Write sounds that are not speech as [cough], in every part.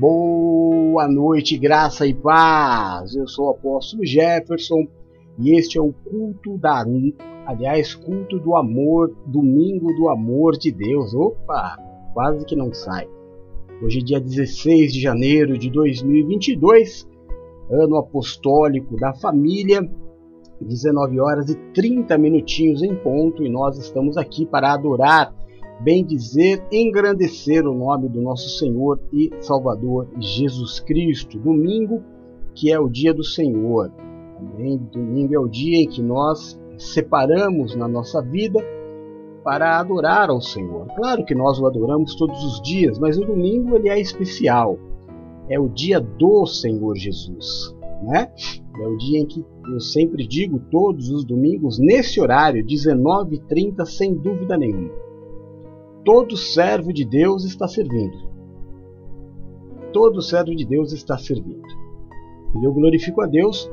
Boa noite, graça e paz. Eu sou o apóstolo Jefferson e este é o culto da, aliás, culto do amor, domingo do amor de Deus. Opa, quase que não sai. Hoje é dia 16 de janeiro de 2022, ano apostólico da família, 19 horas e 30 minutinhos em ponto, e nós estamos aqui para adorar bem dizer, engrandecer o nome do nosso Senhor e Salvador Jesus Cristo. Domingo, que é o dia do Senhor. Amém? Domingo é o dia em que nós separamos na nossa vida para adorar ao Senhor. Claro que nós o adoramos todos os dias, mas o domingo ele é especial. É o dia do Senhor Jesus, né? É o dia em que eu sempre digo todos os domingos nesse horário, 19h30, sem dúvida nenhuma todo servo de Deus está servindo. Todo servo de Deus está servindo. E eu glorifico a Deus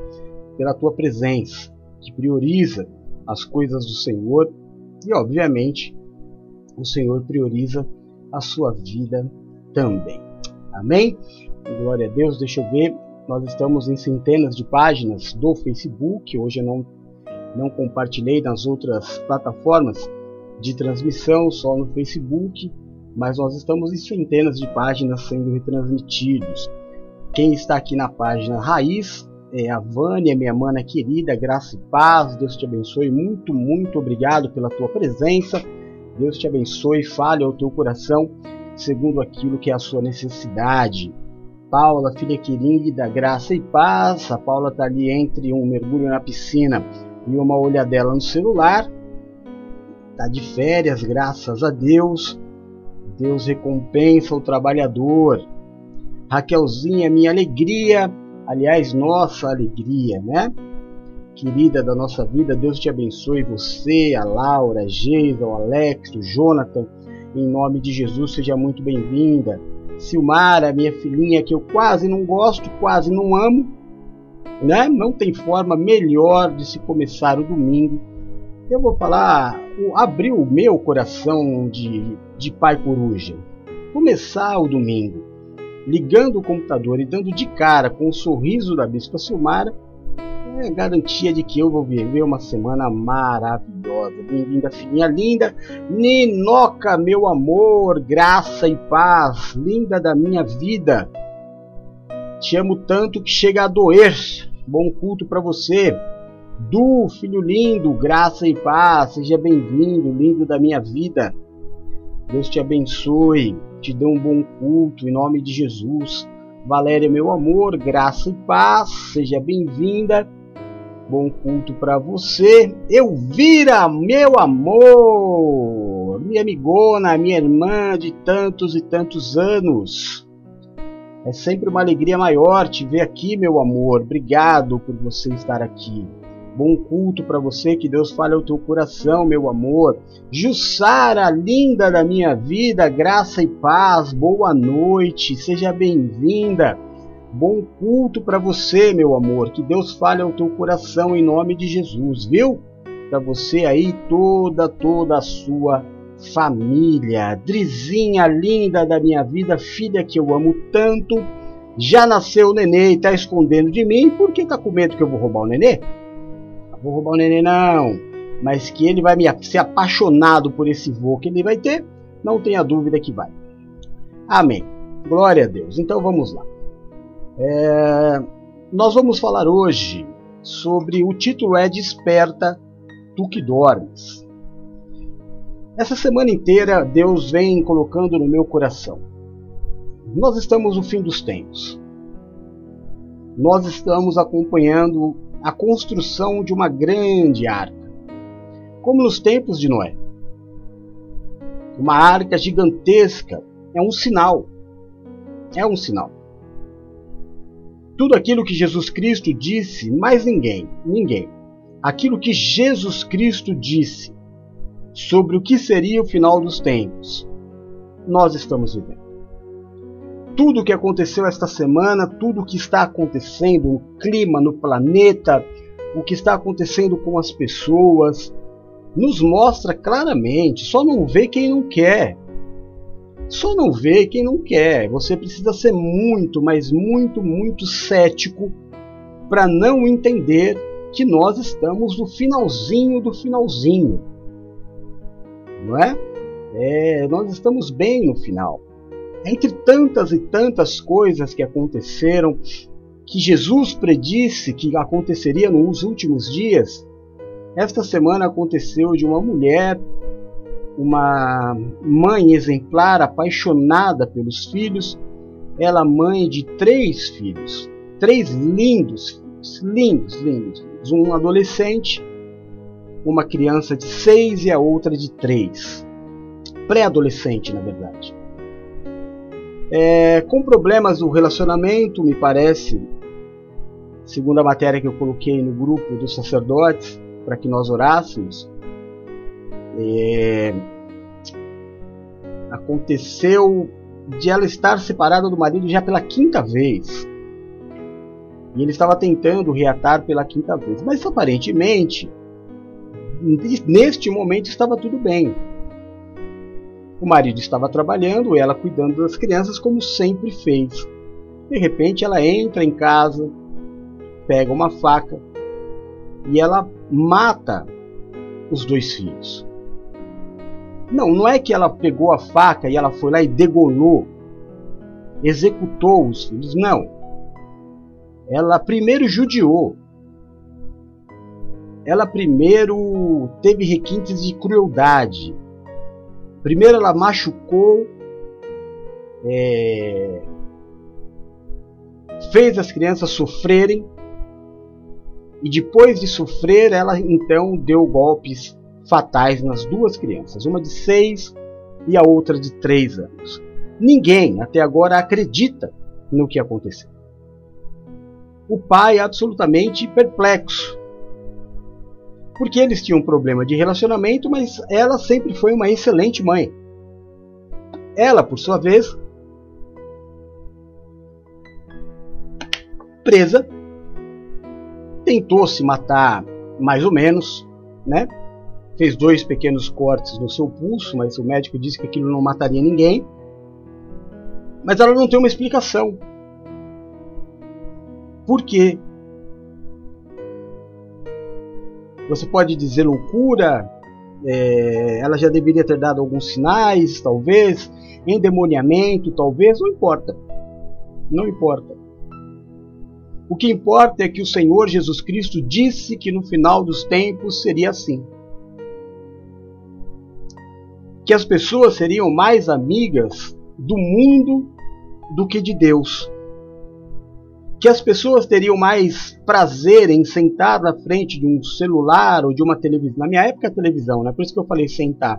pela tua presença, que prioriza as coisas do Senhor e, obviamente, o Senhor prioriza a sua vida também. Amém? Glória a Deus. Deixa eu ver. Nós estamos em centenas de páginas do Facebook. Hoje eu não, não compartilhei nas outras plataformas de transmissão só no Facebook, mas nós estamos em centenas de páginas sendo retransmitidos. Quem está aqui na página Raiz é a Vânia, minha mana querida, graça e paz, Deus te abençoe, muito, muito obrigado pela tua presença, Deus te abençoe, fale ao teu coração segundo aquilo que é a sua necessidade. Paula, filha querida, graça e paz, a Paula está ali entre um mergulho na piscina e uma olhadela no celular, está de férias, graças a Deus. Deus recompensa o trabalhador. Raquelzinha, minha alegria, aliás, nossa alegria, né? Querida da nossa vida, Deus te abençoe, você, a Laura, a Geisa, o Alex, o Jonathan, em nome de Jesus, seja muito bem-vinda. Silmara, minha filhinha, que eu quase não gosto, quase não amo, né? Não tem forma melhor de se começar o domingo eu vou falar, abriu o meu coração de, de pai coruja. Começar o domingo ligando o computador e dando de cara com o sorriso da Bispa Silmara é garantia de que eu vou viver uma semana maravilhosa. Bem-vinda, filhinha linda. Ninoca, meu amor, graça e paz, linda da minha vida. Te amo tanto que chega a doer. Bom culto para você. Du, filho lindo, graça e paz, seja bem-vindo, lindo da minha vida. Deus te abençoe, te dê um bom culto em nome de Jesus. Valéria, meu amor, graça e paz, seja bem-vinda. Bom culto para você. Elvira, meu amor, minha amigona, minha irmã de tantos e tantos anos. É sempre uma alegria maior te ver aqui, meu amor. Obrigado por você estar aqui. Bom culto para você, que Deus fale ao teu coração, meu amor. Jussara, linda da minha vida, graça e paz, boa noite, seja bem-vinda. Bom culto para você, meu amor, que Deus fale ao teu coração em nome de Jesus, viu? Para você aí, toda, toda a sua família. Drizinha linda da minha vida, filha que eu amo tanto. Já nasceu o nenê e tá escondendo de mim, por que tá com medo que eu vou roubar o nenê? Vou roubar o neném não, mas que ele vai me, ser apaixonado por esse voo que ele vai ter, não tenha dúvida que vai. Amém. Glória a Deus. Então vamos lá. É, nós vamos falar hoje sobre o título é Desperta, tu que dormes. Essa semana inteira Deus vem colocando no meu coração. Nós estamos no fim dos tempos. Nós estamos acompanhando a construção de uma grande arca, como nos tempos de Noé. Uma arca gigantesca é um sinal. É um sinal. Tudo aquilo que Jesus Cristo disse, mais ninguém, ninguém. Aquilo que Jesus Cristo disse sobre o que seria o final dos tempos, nós estamos vivendo tudo o que aconteceu esta semana, tudo o que está acontecendo no clima, no planeta, o que está acontecendo com as pessoas, nos mostra claramente, só não vê quem não quer. Só não vê quem não quer. Você precisa ser muito, mas muito, muito cético para não entender que nós estamos no finalzinho do finalzinho. Não é? é? Nós estamos bem no final. Entre tantas e tantas coisas que aconteceram, que Jesus predisse que aconteceria nos últimos dias, esta semana aconteceu de uma mulher uma mãe exemplar, apaixonada pelos filhos, ela mãe de três filhos, três lindos filhos, lindos, lindos, um adolescente, uma criança de seis e a outra de três, pré-adolescente na verdade. É, com problemas do relacionamento, me parece, segundo a matéria que eu coloquei no grupo dos sacerdotes, para que nós orássemos, é, aconteceu de ela estar separada do marido já pela quinta vez. E ele estava tentando reatar pela quinta vez. Mas aparentemente, neste momento estava tudo bem. O marido estava trabalhando, ela cuidando das crianças, como sempre fez. De repente, ela entra em casa, pega uma faca e ela mata os dois filhos. Não, não é que ela pegou a faca e ela foi lá e degolou, executou os filhos, não. Ela primeiro judiou. Ela primeiro teve requintes de crueldade. Primeiro ela machucou, é, fez as crianças sofrerem, e depois de sofrer, ela então deu golpes fatais nas duas crianças, uma de 6 e a outra de 3 anos. Ninguém até agora acredita no que aconteceu. O pai é absolutamente perplexo. Porque eles tinham um problema de relacionamento, mas ela sempre foi uma excelente mãe. Ela, por sua vez, presa, tentou se matar mais ou menos, né? fez dois pequenos cortes no seu pulso, mas o médico disse que aquilo não mataria ninguém. Mas ela não tem uma explicação. Por quê? Você pode dizer loucura, é, ela já deveria ter dado alguns sinais, talvez, endemoniamento, talvez, não importa. Não importa. O que importa é que o Senhor Jesus Cristo disse que no final dos tempos seria assim que as pessoas seriam mais amigas do mundo do que de Deus. Que as pessoas teriam mais prazer em sentar na frente de um celular ou de uma televisão. Na minha época, televisão, né? por isso que eu falei sentar.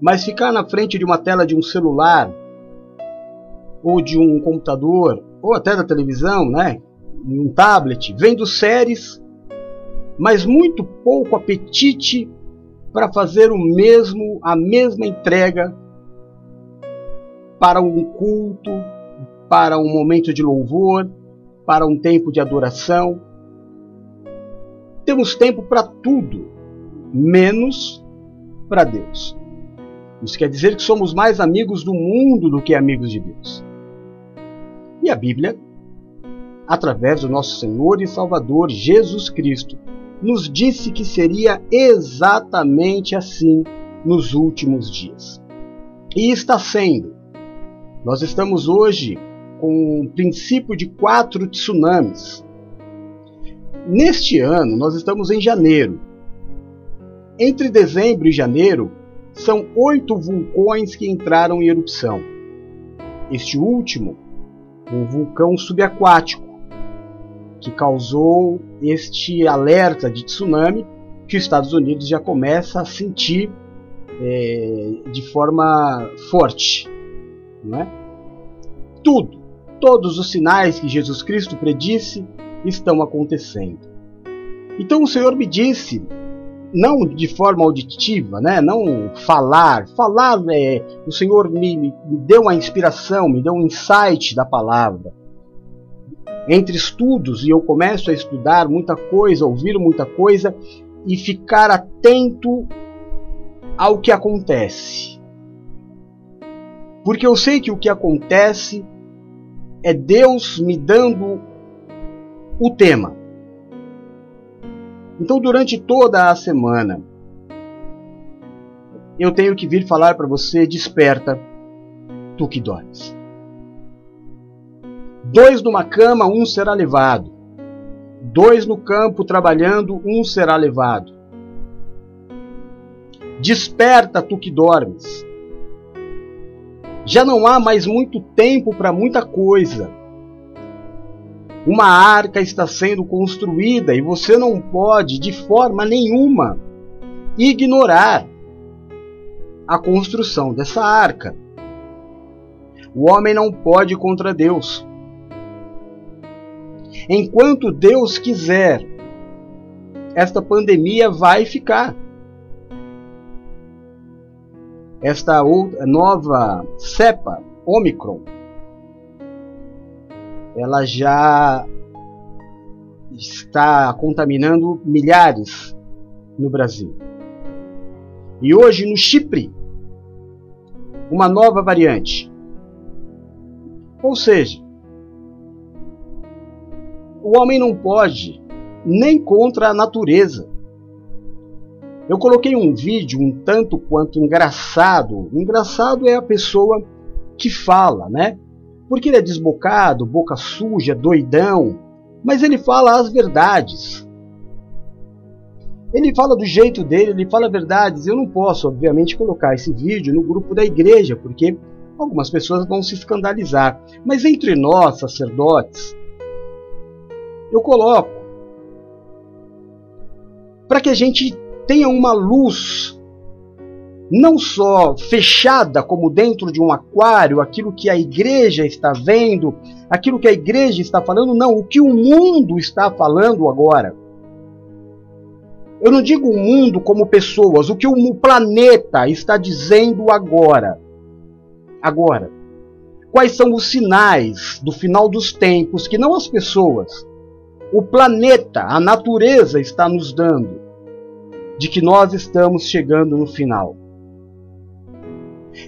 Mas ficar na frente de uma tela de um celular ou de um computador ou até da televisão, né? um tablet, vendo séries, mas muito pouco apetite para fazer o mesmo, a mesma entrega para um culto, para um momento de louvor, para um tempo de adoração. Temos tempo para tudo, menos para Deus. Isso quer dizer que somos mais amigos do mundo do que amigos de Deus. E a Bíblia, através do nosso Senhor e Salvador Jesus Cristo, nos disse que seria exatamente assim nos últimos dias. E está sendo. Nós estamos hoje com o princípio de quatro tsunamis. Neste ano, nós estamos em janeiro. Entre dezembro e janeiro, são oito vulcões que entraram em erupção. Este último, um vulcão subaquático, que causou este alerta de tsunami que os Estados Unidos já começa a sentir é, de forma forte. Não é? Tudo, todos os sinais que Jesus Cristo predisse estão acontecendo. Então o Senhor me disse, não de forma auditiva, né? não falar, falar, é, o Senhor me, me deu uma inspiração, me deu um insight da palavra entre estudos e eu começo a estudar muita coisa, ouvir muita coisa e ficar atento ao que acontece. Porque eu sei que o que acontece é Deus me dando o tema. Então, durante toda a semana, eu tenho que vir falar para você: desperta, tu que dormes. Dois numa cama, um será levado. Dois no campo trabalhando, um será levado. Desperta, tu que dormes. Já não há mais muito tempo para muita coisa. Uma arca está sendo construída e você não pode, de forma nenhuma, ignorar a construção dessa arca. O homem não pode contra Deus. Enquanto Deus quiser, esta pandemia vai ficar. Esta nova cepa, Omicron, ela já está contaminando milhares no Brasil. E hoje no Chipre, uma nova variante. Ou seja, o homem não pode nem contra a natureza. Eu coloquei um vídeo um tanto quanto engraçado. Engraçado é a pessoa que fala, né? Porque ele é desbocado, boca suja, doidão, mas ele fala as verdades. Ele fala do jeito dele, ele fala verdades. Eu não posso, obviamente, colocar esse vídeo no grupo da igreja, porque algumas pessoas vão se escandalizar. Mas entre nós, sacerdotes, eu coloco para que a gente tenha uma luz não só fechada como dentro de um aquário, aquilo que a igreja está vendo, aquilo que a igreja está falando, não, o que o mundo está falando agora. Eu não digo o mundo como pessoas, o que o planeta está dizendo agora. Agora, quais são os sinais do final dos tempos que não as pessoas, o planeta, a natureza está nos dando de que nós estamos chegando no final.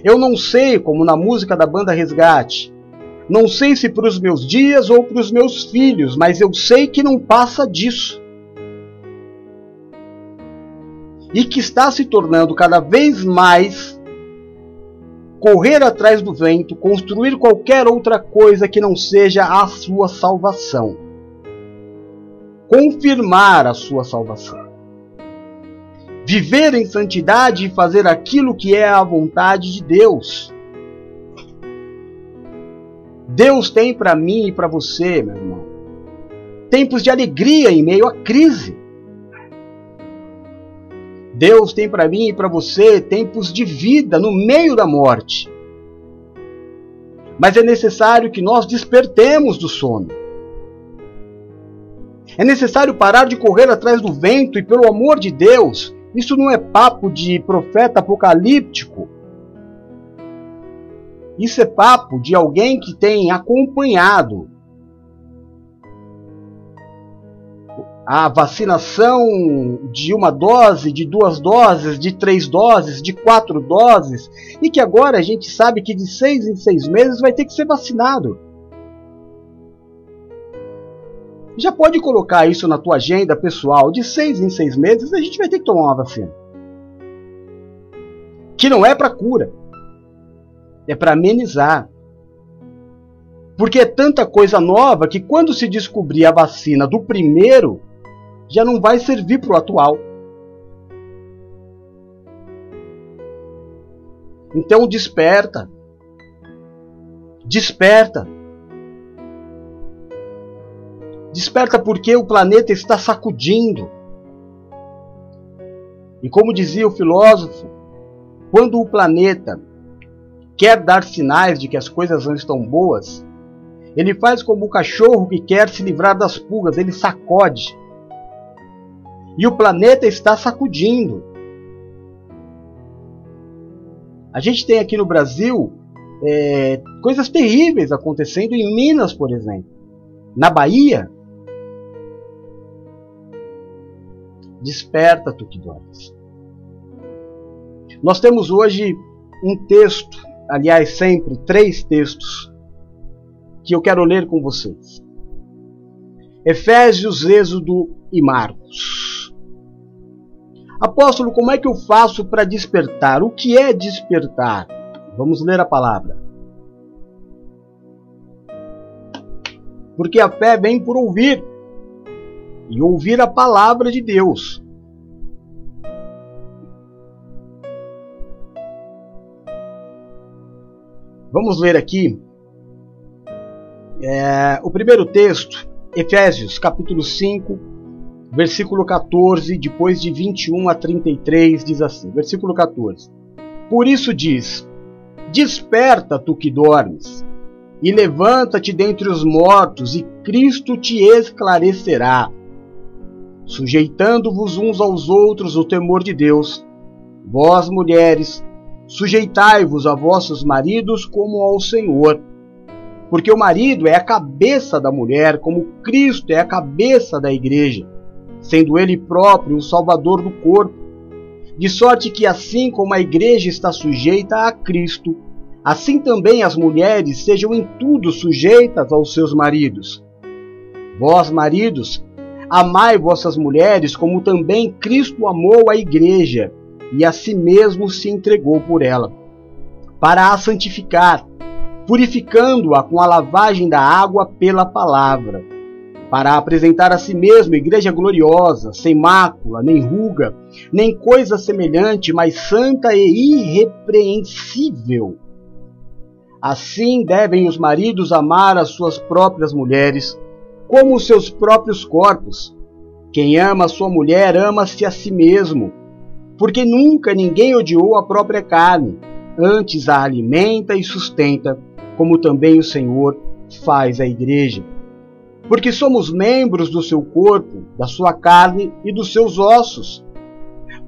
Eu não sei, como na música da banda Resgate, não sei se para os meus dias ou para os meus filhos, mas eu sei que não passa disso. E que está se tornando cada vez mais correr atrás do vento, construir qualquer outra coisa que não seja a sua salvação. Confirmar a sua salvação. Viver em santidade e fazer aquilo que é a vontade de Deus. Deus tem para mim e para você, meu irmão, tempos de alegria em meio à crise. Deus tem para mim e para você tempos de vida no meio da morte. Mas é necessário que nós despertemos do sono. É necessário parar de correr atrás do vento e, pelo amor de Deus, isso não é papo de profeta apocalíptico. Isso é papo de alguém que tem acompanhado a vacinação de uma dose, de duas doses, de três doses, de quatro doses, e que agora a gente sabe que de seis em seis meses vai ter que ser vacinado. Já pode colocar isso na tua agenda pessoal. De seis em seis meses a gente vai ter que tomar uma vacina. Que não é para cura, é para amenizar. Porque é tanta coisa nova que quando se descobrir a vacina do primeiro, já não vai servir para o atual. Então desperta. Desperta. Desperta porque o planeta está sacudindo. E como dizia o filósofo, quando o planeta quer dar sinais de que as coisas não estão boas, ele faz como o cachorro que quer se livrar das pulgas, ele sacode. E o planeta está sacudindo. A gente tem aqui no Brasil é, coisas terríveis acontecendo em Minas, por exemplo. Na Bahia. Desperta, tu que dormes. Nós temos hoje um texto aliás, sempre três textos que eu quero ler com vocês. Efésios, Êxodo e Marcos. Apóstolo, como é que eu faço para despertar? O que é despertar? Vamos ler a palavra. Porque a fé vem por ouvir e ouvir a palavra de Deus. Vamos ler aqui é, o primeiro texto, Efésios capítulo 5, versículo 14, depois de 21 a 33, diz assim: versículo 14: Por isso diz: Desperta, tu que dormes, e levanta-te dentre os mortos, e Cristo te esclarecerá. Sujeitando-vos uns aos outros o temor de Deus, vós mulheres, Sujeitai-vos a vossos maridos como ao Senhor. Porque o marido é a cabeça da mulher, como Cristo é a cabeça da igreja, sendo ele próprio o salvador do corpo. De sorte que, assim como a igreja está sujeita a Cristo, assim também as mulheres sejam em tudo sujeitas aos seus maridos. Vós, maridos, amai vossas mulheres como também Cristo amou a igreja e a si mesmo se entregou por ela, para a santificar, purificando-a com a lavagem da água pela palavra, para apresentar a si mesmo igreja gloriosa, sem mácula, nem ruga, nem coisa semelhante, mas santa e irrepreensível. Assim devem os maridos amar as suas próprias mulheres, como os seus próprios corpos. Quem ama sua mulher ama-se a si mesmo porque nunca ninguém odiou a própria carne, antes a alimenta e sustenta, como também o Senhor faz a igreja. Porque somos membros do seu corpo, da sua carne e dos seus ossos.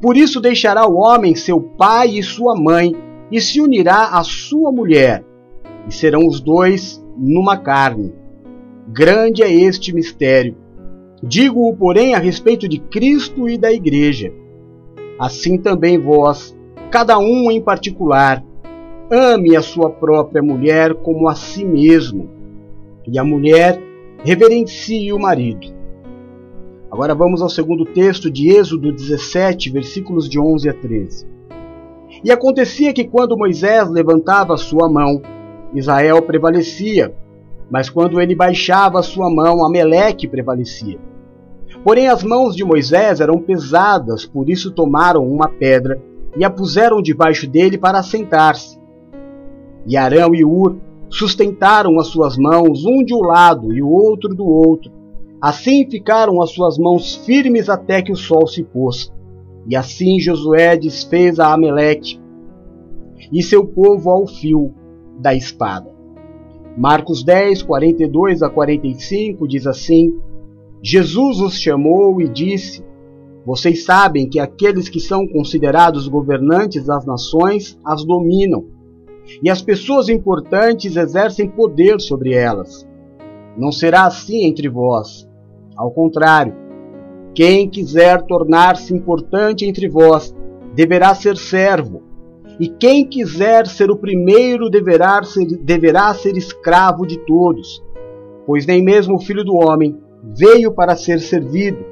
Por isso deixará o homem seu pai e sua mãe, e se unirá à sua mulher, e serão os dois numa carne. Grande é este mistério. Digo-o, porém, a respeito de Cristo e da Igreja. Assim também vós, cada um em particular, ame a sua própria mulher como a si mesmo, e a mulher reverencie o marido. Agora vamos ao segundo texto de Êxodo 17, versículos de 11 a 13. E acontecia que quando Moisés levantava sua mão, Israel prevalecia, mas quando ele baixava sua mão, Ameleque prevalecia. Porém, as mãos de Moisés eram pesadas, por isso tomaram uma pedra e a puseram debaixo dele para assentar-se. E Arão e Ur sustentaram as suas mãos, um de um lado e o outro do outro. Assim ficaram as suas mãos firmes até que o sol se pôs. E assim Josué desfez a Ameleque e seu povo ao fio da espada. Marcos 10, 42 a 45 diz assim: Jesus os chamou e disse: Vocês sabem que aqueles que são considerados governantes das nações as dominam, e as pessoas importantes exercem poder sobre elas. Não será assim entre vós. Ao contrário, quem quiser tornar-se importante entre vós deverá ser servo, e quem quiser ser o primeiro deverá ser, deverá ser escravo de todos, pois nem mesmo o filho do homem veio para ser servido,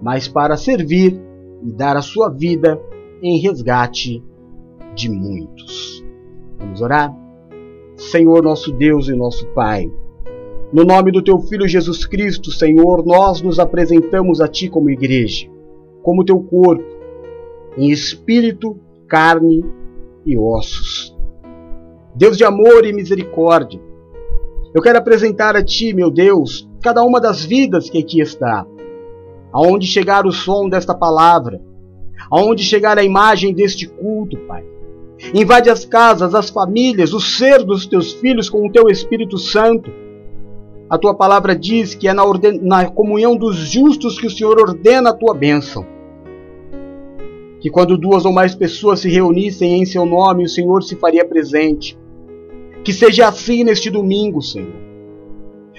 mas para servir e dar a sua vida em resgate de muitos. Vamos orar? Senhor, nosso Deus e nosso Pai, no nome do Teu Filho Jesus Cristo, Senhor, nós nos apresentamos a Ti como igreja, como Teu corpo, em espírito, carne e ossos. Deus de amor e misericórdia, eu quero apresentar a Ti, meu Deus, cada uma das vidas que aqui está. Aonde chegar o som desta palavra, aonde chegar a imagem deste culto, Pai. Invade as casas, as famílias, o ser dos teus filhos com o teu Espírito Santo. A tua palavra diz que é na, orden... na comunhão dos justos que o Senhor ordena a tua bênção. Que quando duas ou mais pessoas se reunissem em seu nome, o Senhor se faria presente. Que seja assim neste domingo, Senhor.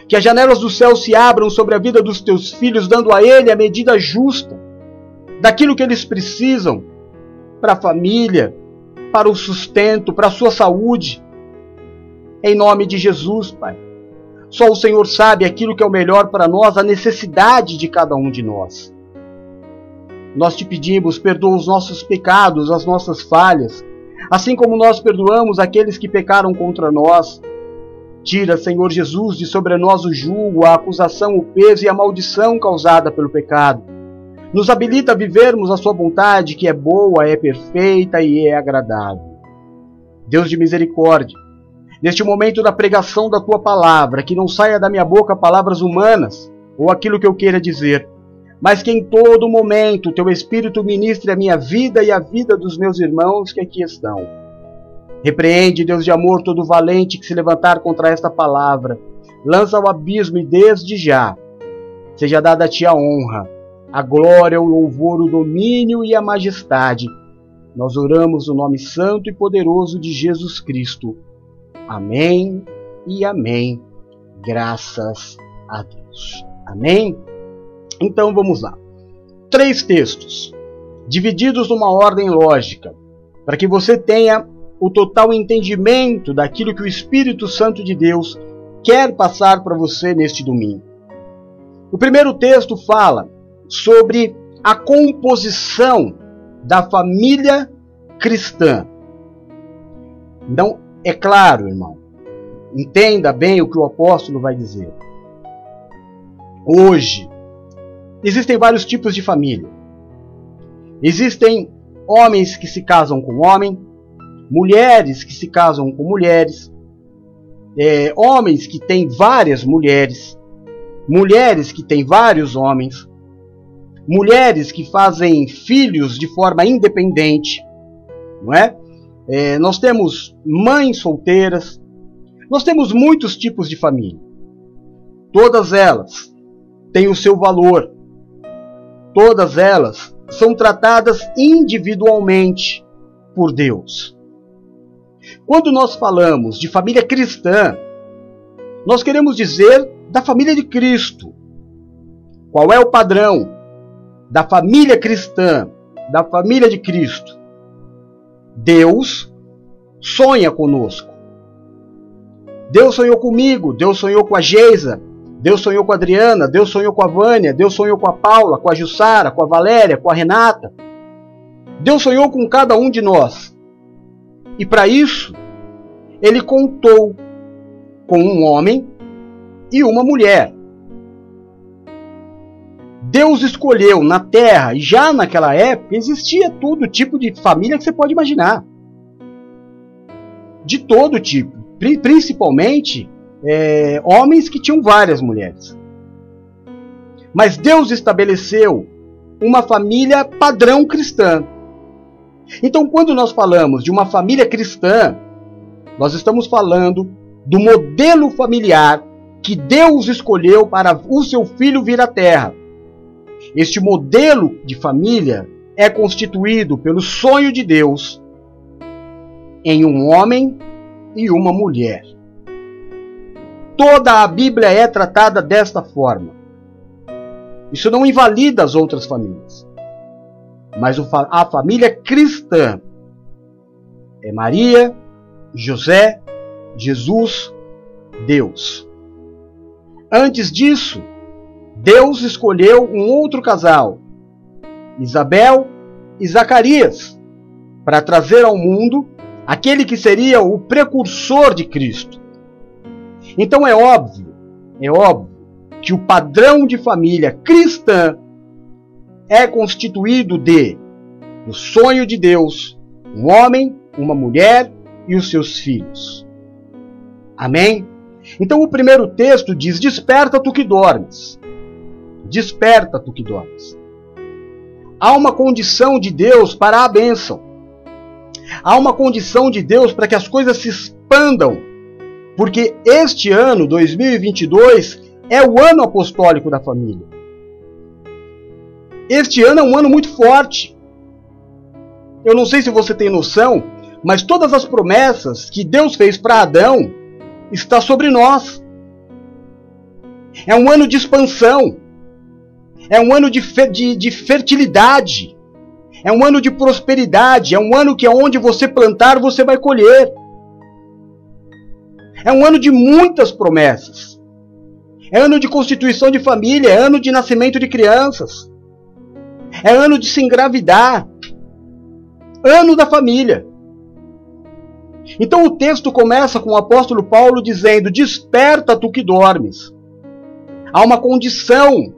Que as janelas do céu se abram sobre a vida dos teus filhos, dando a ele a medida justa daquilo que eles precisam para a família, para o sustento, para a sua saúde, Em nome de Jesus, Pai. Só o Senhor sabe aquilo que é o melhor para nós, a necessidade de cada um de nós. Nós te pedimos, perdoa os nossos pecados, as nossas falhas, assim como nós perdoamos aqueles que pecaram contra nós. Tira, Senhor Jesus, de sobre nós o julgo, a acusação, o peso e a maldição causada pelo pecado. Nos habilita a vivermos a Sua vontade, que é boa, é perfeita e é agradável. Deus de misericórdia, neste momento da pregação da tua palavra, que não saia da minha boca palavras humanas ou aquilo que eu queira dizer, mas que em todo momento teu Espírito ministre a minha vida e a vida dos meus irmãos que aqui estão. Repreende, Deus de amor, todo valente que se levantar contra esta palavra. Lança ao abismo e desde já seja dada a ti a honra, a glória, o louvor, o domínio e a majestade. Nós oramos no nome santo e poderoso de Jesus Cristo. Amém e amém. Graças a Deus. Amém? Então vamos lá. Três textos, divididos numa ordem lógica, para que você tenha o total entendimento daquilo que o Espírito Santo de Deus quer passar para você neste domingo. O primeiro texto fala sobre a composição da família cristã. Então, é claro, irmão, entenda bem o que o apóstolo vai dizer. Hoje, existem vários tipos de família. Existem homens que se casam com homem, mulheres que se casam com mulheres, é, homens que têm várias mulheres, mulheres que têm vários homens, mulheres que fazem filhos de forma independente, não é? É, nós temos mães solteiras, nós temos muitos tipos de família. Todas elas têm o seu valor. Todas elas são tratadas individualmente por Deus. Quando nós falamos de família cristã, nós queremos dizer da família de Cristo. Qual é o padrão da família cristã, da família de Cristo? Deus sonha conosco. Deus sonhou comigo, Deus sonhou com a Geisa, Deus sonhou com a Adriana, Deus sonhou com a Vânia, Deus sonhou com a Paula, com a Jussara, com a Valéria, com a Renata. Deus sonhou com cada um de nós. E para isso, ele contou com um homem e uma mulher. Deus escolheu na terra, e já naquela época existia todo tipo de família que você pode imaginar. De todo tipo. Principalmente é, homens que tinham várias mulheres. Mas Deus estabeleceu uma família padrão cristã. Então, quando nós falamos de uma família cristã, nós estamos falando do modelo familiar que Deus escolheu para o seu filho vir à terra. Este modelo de família é constituído pelo sonho de Deus em um homem e uma mulher. Toda a Bíblia é tratada desta forma. Isso não invalida as outras famílias. Mas a família cristã é Maria, José, Jesus, Deus. Antes disso, Deus escolheu um outro casal, Isabel e Zacarias, para trazer ao mundo aquele que seria o precursor de Cristo. Então é óbvio, é óbvio que o padrão de família cristã é constituído de o sonho de Deus, um homem, uma mulher e os seus filhos. Amém? Então o primeiro texto diz: Desperta tu que dormes. Desperta, tu que dormes. Há uma condição de Deus para a bênção. Há uma condição de Deus para que as coisas se expandam. Porque este ano, 2022, é o ano apostólico da família. Este ano é um ano muito forte. Eu não sei se você tem noção, mas todas as promessas que Deus fez para Adão está sobre nós. É um ano de expansão. É um ano de, de, de fertilidade. É um ano de prosperidade. É um ano que onde você plantar, você vai colher. É um ano de muitas promessas. É ano de constituição de família, é ano de nascimento de crianças. É ano de se engravidar. Ano da família. Então o texto começa com o apóstolo Paulo dizendo: Desperta tu que dormes. Há uma condição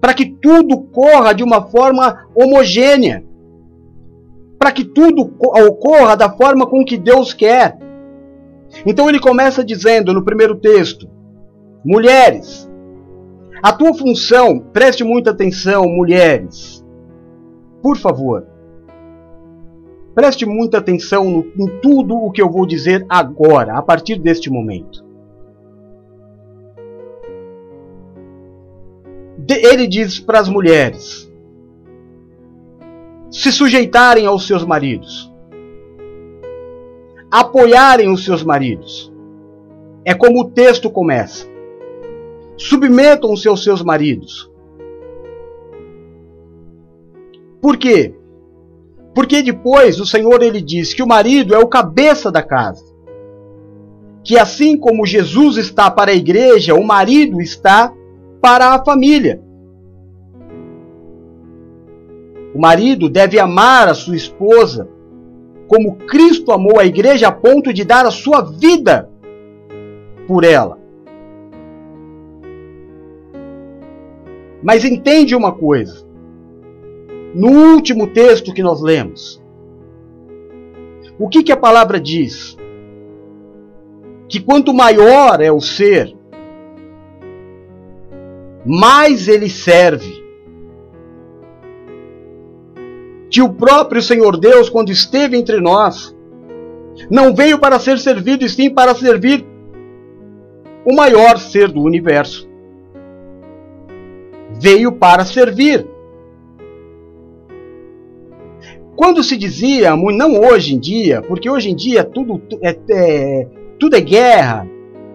para que tudo corra de uma forma homogênea, para que tudo ocorra da forma com que Deus quer. Então ele começa dizendo no primeiro texto: Mulheres, a tua função, preste muita atenção, mulheres, por favor, preste muita atenção no, em tudo o que eu vou dizer agora, a partir deste momento. ele diz para as mulheres se sujeitarem aos seus maridos, apoiarem os seus maridos. É como o texto começa. Submetam-se aos seus maridos. Por quê? Porque depois o Senhor ele diz que o marido é o cabeça da casa. Que assim como Jesus está para a igreja, o marido está para a família. O marido deve amar a sua esposa como Cristo amou a igreja a ponto de dar a sua vida por ela. Mas entende uma coisa. No último texto que nós lemos, o que, que a palavra diz? Que quanto maior é o ser, mais ele serve. Que o próprio Senhor Deus, quando esteve entre nós, não veio para ser servido, e sim para servir o maior ser do universo. Veio para servir. Quando se dizia, não hoje em dia, porque hoje em dia tudo é, é, tudo é guerra,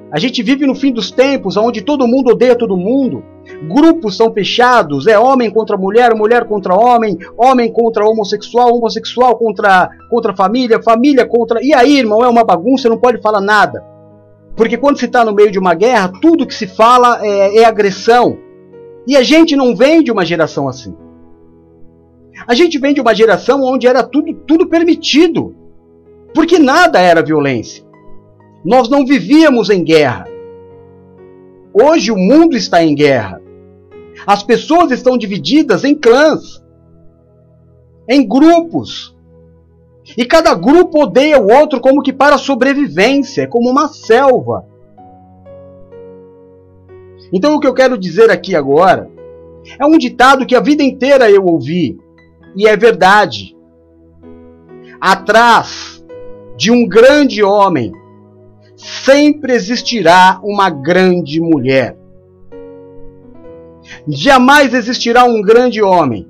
a gente vive no fim dos tempos, onde todo mundo odeia todo mundo. Grupos são fechados, é homem contra mulher, mulher contra homem, homem contra homossexual, homossexual contra, contra família, família contra. E aí, irmão, é uma bagunça, não pode falar nada. Porque quando se está no meio de uma guerra, tudo que se fala é, é agressão. E a gente não vem de uma geração assim. A gente vem de uma geração onde era tudo, tudo permitido. Porque nada era violência. Nós não vivíamos em guerra. Hoje o mundo está em guerra. As pessoas estão divididas em clãs, em grupos. E cada grupo odeia o outro como que para sobrevivência, é como uma selva. Então o que eu quero dizer aqui agora é um ditado que a vida inteira eu ouvi, e é verdade. Atrás de um grande homem sempre existirá uma grande mulher. Jamais existirá um grande homem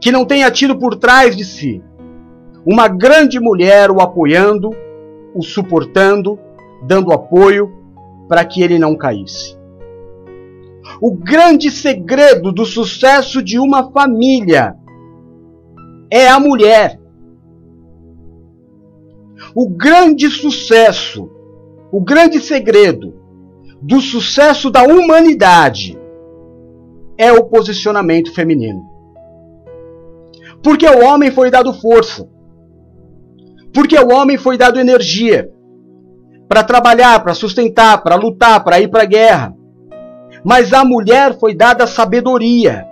que não tenha tido por trás de si uma grande mulher o apoiando, o suportando, dando apoio para que ele não caísse. O grande segredo do sucesso de uma família é a mulher. O grande sucesso o grande segredo do sucesso da humanidade é o posicionamento feminino. Porque o homem foi dado força. Porque o homem foi dado energia para trabalhar, para sustentar, para lutar, para ir para a guerra. Mas a mulher foi dada sabedoria.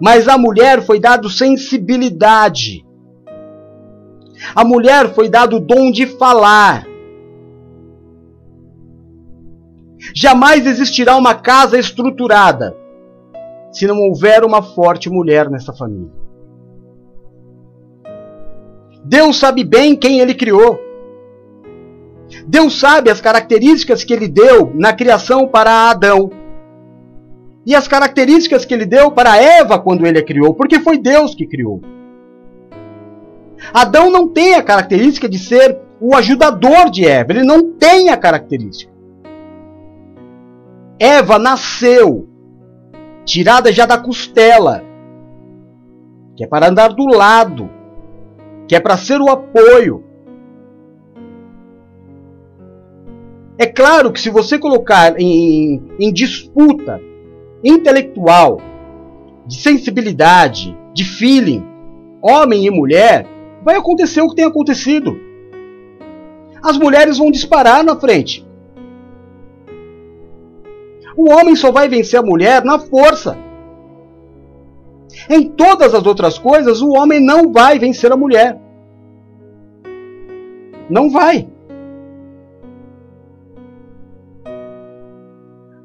Mas a mulher foi dado sensibilidade. A mulher foi dado o dom de falar. Jamais existirá uma casa estruturada se não houver uma forte mulher nessa família. Deus sabe bem quem ele criou. Deus sabe as características que ele deu na criação para Adão. E as características que ele deu para Eva quando ele a criou, porque foi Deus que criou. Adão não tem a característica de ser o ajudador de Eva, ele não tem a característica. Eva nasceu tirada já da costela, que é para andar do lado, que é para ser o apoio. É claro que se você colocar em, em disputa intelectual, de sensibilidade, de feeling, homem e mulher, vai acontecer o que tem acontecido. As mulheres vão disparar na frente. O homem só vai vencer a mulher na força. Em todas as outras coisas, o homem não vai vencer a mulher. Não vai.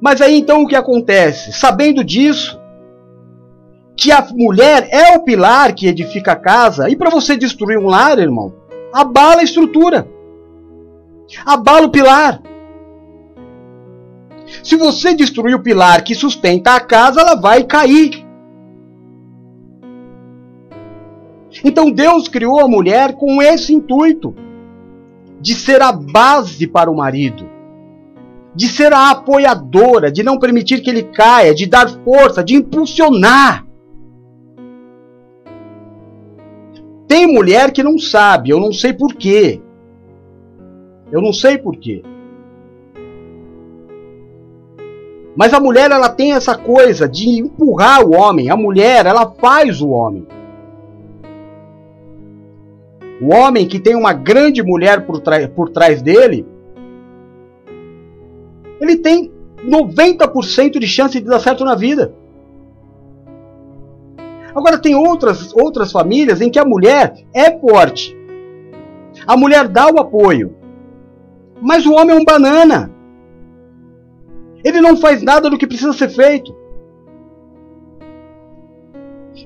Mas aí então o que acontece? Sabendo disso, que a mulher é o pilar que edifica a casa, e para você destruir um lar, irmão, abala a estrutura. Abala o pilar. Se você destruir o pilar que sustenta a casa, ela vai cair. Então Deus criou a mulher com esse intuito de ser a base para o marido, de ser a apoiadora, de não permitir que ele caia, de dar força, de impulsionar. Tem mulher que não sabe, eu não sei porquê. Eu não sei porquê. Mas a mulher ela tem essa coisa de empurrar o homem. A mulher ela faz o homem. O homem que tem uma grande mulher por, por trás dele, ele tem 90% de chance de dar certo na vida. Agora tem outras, outras famílias em que a mulher é forte. A mulher dá o apoio. Mas o homem é um banana. Ele não faz nada do que precisa ser feito.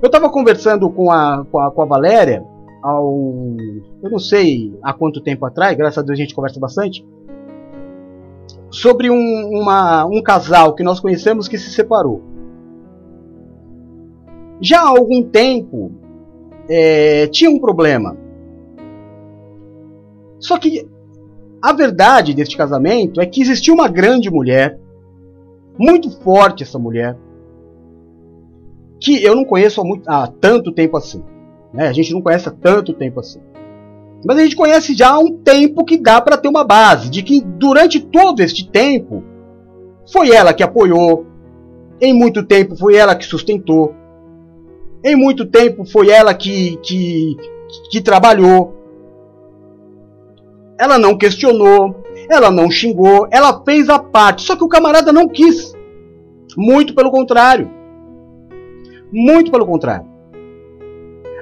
Eu estava conversando com a, com a, com a Valéria ao. Eu não sei há quanto tempo atrás, graças a Deus a gente conversa bastante. Sobre um, uma, um casal que nós conhecemos que se separou. Já há algum tempo é, tinha um problema. Só que a verdade deste casamento é que existia uma grande mulher, muito forte essa mulher, que eu não conheço há, muito, há tanto tempo assim. Né? A gente não conhece há tanto tempo assim. Mas a gente conhece já há um tempo que dá para ter uma base de que durante todo este tempo foi ela que apoiou, em muito tempo foi ela que sustentou, em muito tempo foi ela que, que, que trabalhou. Ela não questionou, ela não xingou, ela fez a parte. Só que o camarada não quis. Muito pelo contrário. Muito pelo contrário.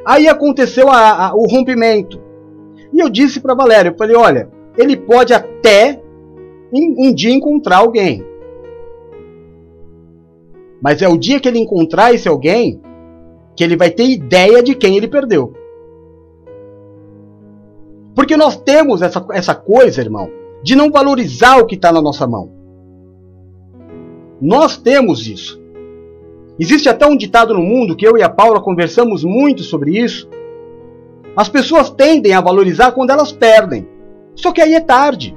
Aí aconteceu a, a, o rompimento. E eu disse para Valéria, eu falei, olha, ele pode até um, dia encontrar alguém. Mas é o dia que ele encontrar esse alguém que ele vai ter ideia de quem ele perdeu. Porque nós temos essa, essa coisa, irmão, de não valorizar o que está na nossa mão. Nós temos isso. Existe até um ditado no mundo que eu e a Paula conversamos muito sobre isso. As pessoas tendem a valorizar quando elas perdem. Só que aí é tarde.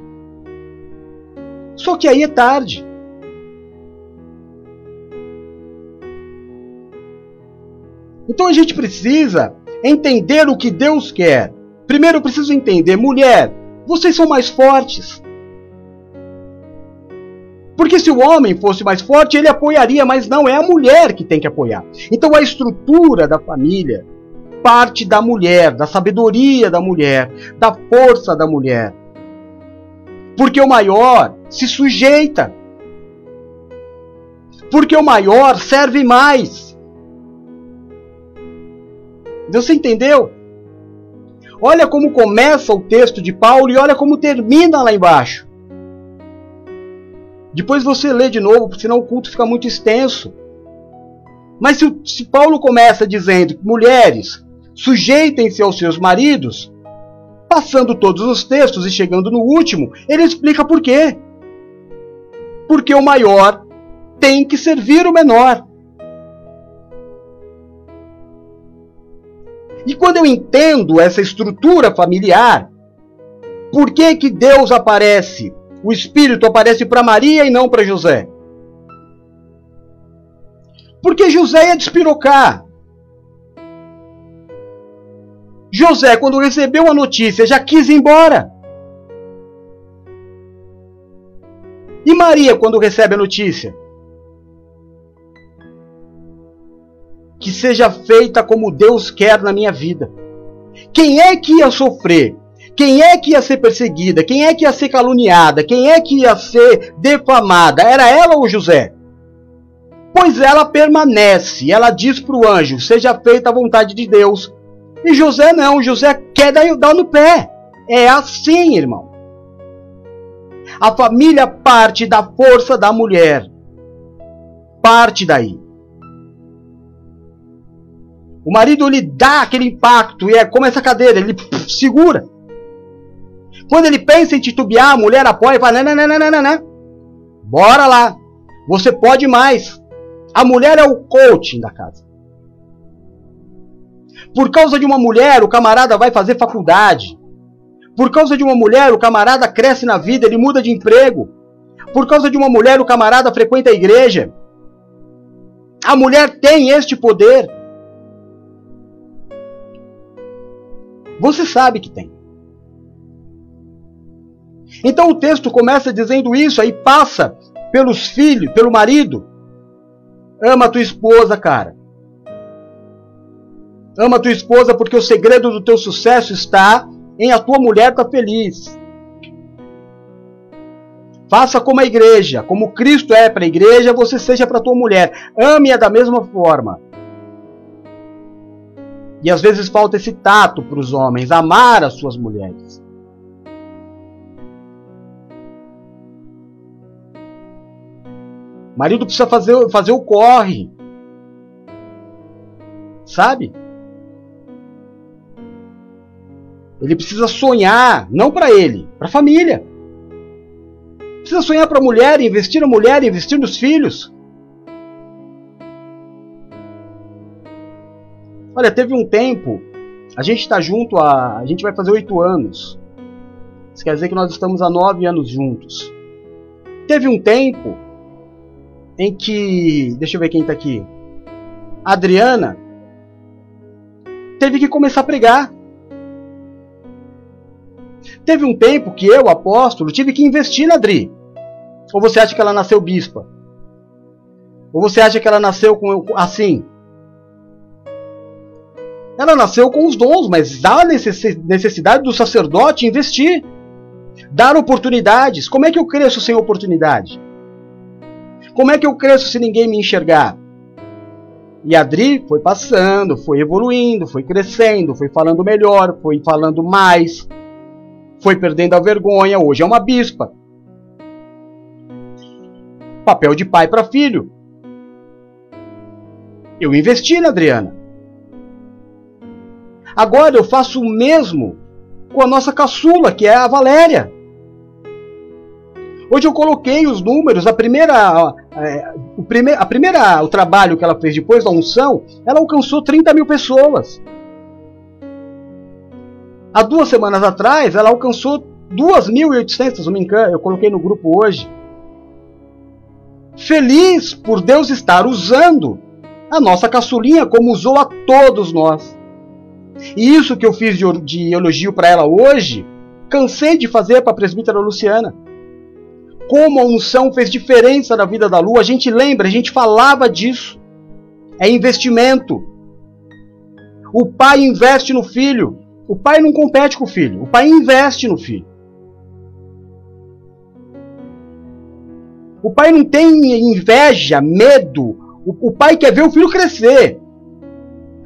Só que aí é tarde. Então a gente precisa entender o que Deus quer. Primeiro eu preciso entender, mulher, vocês são mais fortes. Porque se o homem fosse mais forte, ele apoiaria, mas não, é a mulher que tem que apoiar. Então a estrutura da família parte da mulher, da sabedoria da mulher, da força da mulher. Porque o maior se sujeita. Porque o maior serve mais. Você entendeu? Olha como começa o texto de Paulo e olha como termina lá embaixo. Depois você lê de novo, senão o culto fica muito extenso. Mas se, se Paulo começa dizendo, mulheres, sujeitem-se aos seus maridos, passando todos os textos e chegando no último, ele explica por quê. Porque o maior tem que servir o menor. E quando eu entendo essa estrutura familiar, por que que Deus aparece o Espírito aparece para Maria e não para José? Porque José ia despirocar. José, quando recebeu a notícia, já quis ir embora. E Maria, quando recebe a notícia? Que seja feita como Deus quer na minha vida. Quem é que ia sofrer? Quem é que ia ser perseguida? Quem é que ia ser caluniada? Quem é que ia ser defamada? Era ela ou José? Pois ela permanece, ela diz para o anjo: seja feita a vontade de Deus. E José não, José quer dar no pé. É assim, irmão. A família parte da força da mulher. Parte daí. O marido lhe dá aquele impacto e é como essa cadeira, ele pff, segura. Quando ele pensa em titubear, a mulher apoia e fala: não, não, não, não, não, não. Bora lá. Você pode mais. A mulher é o coaching da casa. Por causa de uma mulher, o camarada vai fazer faculdade. Por causa de uma mulher, o camarada cresce na vida, ele muda de emprego. Por causa de uma mulher, o camarada frequenta a igreja. A mulher tem este poder. Você sabe que tem. Então o texto começa dizendo isso, aí passa pelos filhos, pelo marido. Ama a tua esposa, cara. Ama tua esposa porque o segredo do teu sucesso está em a tua mulher estar tá feliz. Faça como a igreja, como Cristo é para a igreja, você seja para tua mulher. Ame-a da mesma forma. E às vezes falta esse tato para os homens, amar as suas mulheres. Marido precisa fazer, fazer o corre. Sabe? Ele precisa sonhar, não para ele, para a família. Precisa sonhar para a mulher, investir na mulher, investir nos filhos. Olha, teve um tempo, a gente está junto a. A gente vai fazer oito anos. Isso quer dizer que nós estamos há nove anos juntos. Teve um tempo em que. Deixa eu ver quem está aqui. A Adriana teve que começar a pregar. Teve um tempo que eu, apóstolo, tive que investir na Adri. Ou você acha que ela nasceu bispa? Ou você acha que ela nasceu com, assim? Ela nasceu com os dons, mas há necessidade do sacerdote investir. Dar oportunidades. Como é que eu cresço sem oportunidade? Como é que eu cresço se ninguém me enxergar? E a Adri foi passando, foi evoluindo, foi crescendo, foi falando melhor, foi falando mais, foi perdendo a vergonha, hoje é uma bispa. Papel de pai para filho. Eu investi na Adriana. Agora eu faço o mesmo com a nossa caçula, que é a Valéria. Hoje eu coloquei os números, a primeira, é, o prime, a primeira, o trabalho que ela fez depois da unção, ela alcançou 30 mil pessoas. Há duas semanas atrás, ela alcançou 2.800, não me eu coloquei no grupo hoje. Feliz por Deus estar usando a nossa caçulinha como usou a todos nós. E isso que eu fiz de, de elogio para ela hoje, cansei de fazer para a presbítera Luciana. Como a unção fez diferença na vida da Lu, a gente lembra, a gente falava disso. É investimento. O pai investe no filho. O pai não compete com o filho, o pai investe no filho. O pai não tem inveja, medo. O, o pai quer ver o filho crescer.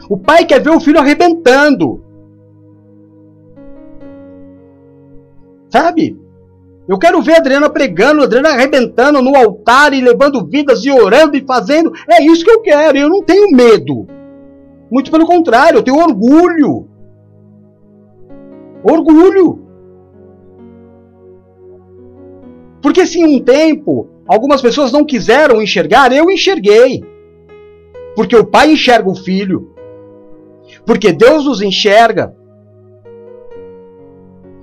O pai quer ver o filho arrebentando. Sabe? Eu quero ver a Adriana pregando, a Adriana arrebentando no altar e levando vidas e orando e fazendo. É isso que eu quero. Eu não tenho medo. Muito pelo contrário, eu tenho orgulho. Orgulho. Porque se em um tempo algumas pessoas não quiseram enxergar, eu enxerguei. Porque o pai enxerga o filho. Porque Deus nos enxerga.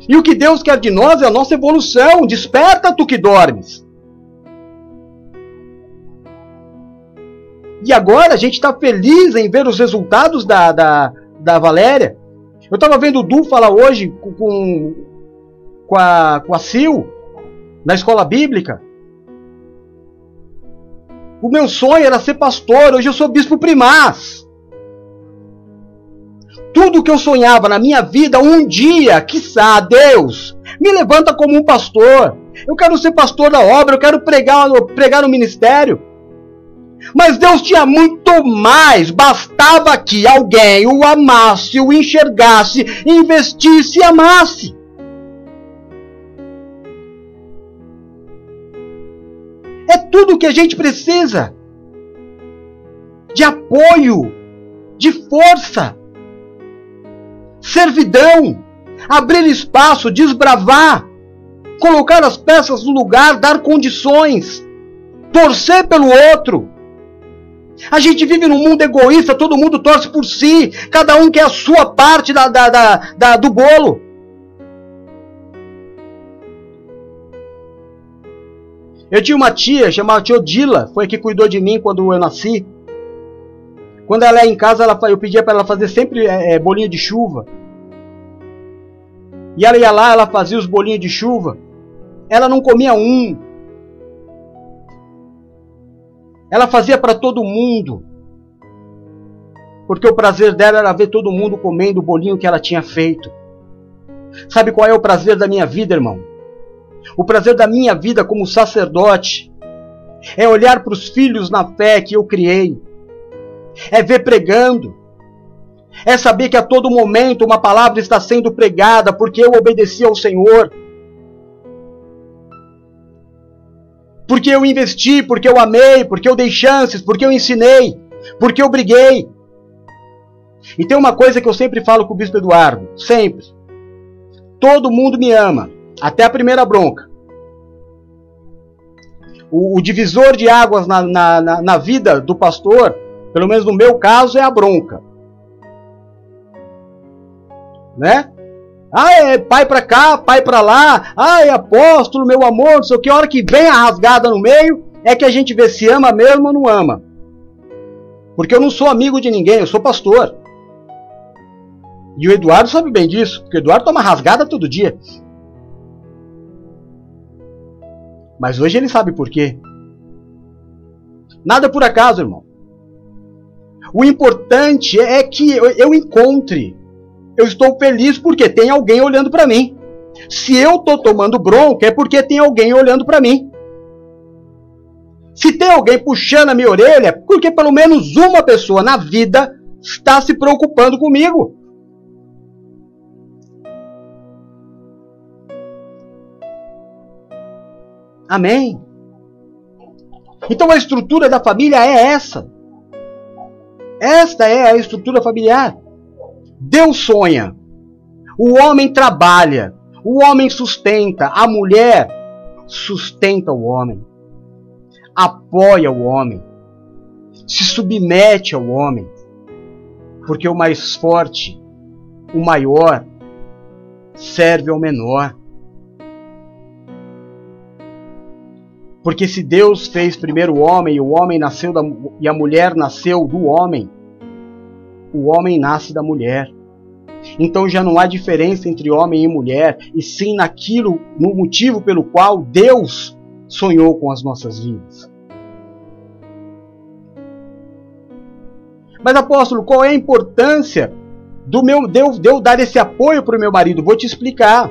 E o que Deus quer de nós é a nossa evolução. Desperta tu que dormes. E agora a gente está feliz em ver os resultados da, da, da Valéria. Eu estava vendo o Du falar hoje com, com, a, com a Sil, na escola bíblica. O meu sonho era ser pastor, hoje eu sou bispo primaz. Tudo que eu sonhava na minha vida, um dia, quiçá, Deus, me levanta como um pastor. Eu quero ser pastor da obra, eu quero pregar, pregar no ministério. Mas Deus tinha muito mais, bastava que alguém o amasse, o enxergasse, investisse e amasse. É tudo o que a gente precisa. De apoio, de força, servidão, abrir espaço, desbravar, colocar as peças no lugar, dar condições, torcer pelo outro. A gente vive num mundo egoísta, todo mundo torce por si, cada um quer a sua parte da, da, da, da do bolo. Eu tinha uma tia chamada tia Odila, foi a que cuidou de mim quando eu nasci. Quando ela ia em casa, ela, eu pedia para ela fazer sempre é, é, bolinho de chuva. E ela ia lá, ela fazia os bolinhos de chuva. Ela não comia um. Ela fazia para todo mundo. Porque o prazer dela era ver todo mundo comendo o bolinho que ela tinha feito. Sabe qual é o prazer da minha vida, irmão? O prazer da minha vida como sacerdote é olhar para os filhos na fé que eu criei, é ver pregando, é saber que a todo momento uma palavra está sendo pregada porque eu obedeci ao Senhor, porque eu investi, porque eu amei, porque eu dei chances, porque eu ensinei, porque eu briguei. E tem uma coisa que eu sempre falo com o Bispo Eduardo, sempre. Todo mundo me ama. Até a primeira bronca. O, o divisor de águas na, na, na, na vida do pastor, pelo menos no meu caso, é a bronca. Né? Ah, é pai para cá, pai para lá. Ah, é apóstolo, meu amor, não sei o que. A hora que vem a rasgada no meio, é que a gente vê se ama mesmo ou não ama. Porque eu não sou amigo de ninguém, eu sou pastor. E o Eduardo sabe bem disso, porque o Eduardo toma rasgada todo dia. Mas hoje ele sabe por quê. Nada por acaso, irmão. O importante é que eu encontre. Eu estou feliz porque tem alguém olhando para mim. Se eu estou tomando bronca, é porque tem alguém olhando para mim. Se tem alguém puxando a minha orelha, é porque pelo menos uma pessoa na vida está se preocupando comigo. Amém? Então a estrutura da família é essa. Esta é a estrutura familiar. Deus sonha. O homem trabalha. O homem sustenta. A mulher sustenta o homem. Apoia o homem. Se submete ao homem. Porque o mais forte, o maior, serve ao menor. Porque se Deus fez primeiro o homem, e o homem nasceu da, e a mulher nasceu do homem, o homem nasce da mulher. Então já não há diferença entre homem e mulher, e sim naquilo, no motivo pelo qual Deus sonhou com as nossas vidas. Mas apóstolo, qual é a importância do meu de eu, de eu dar esse apoio para o meu marido? Vou te explicar.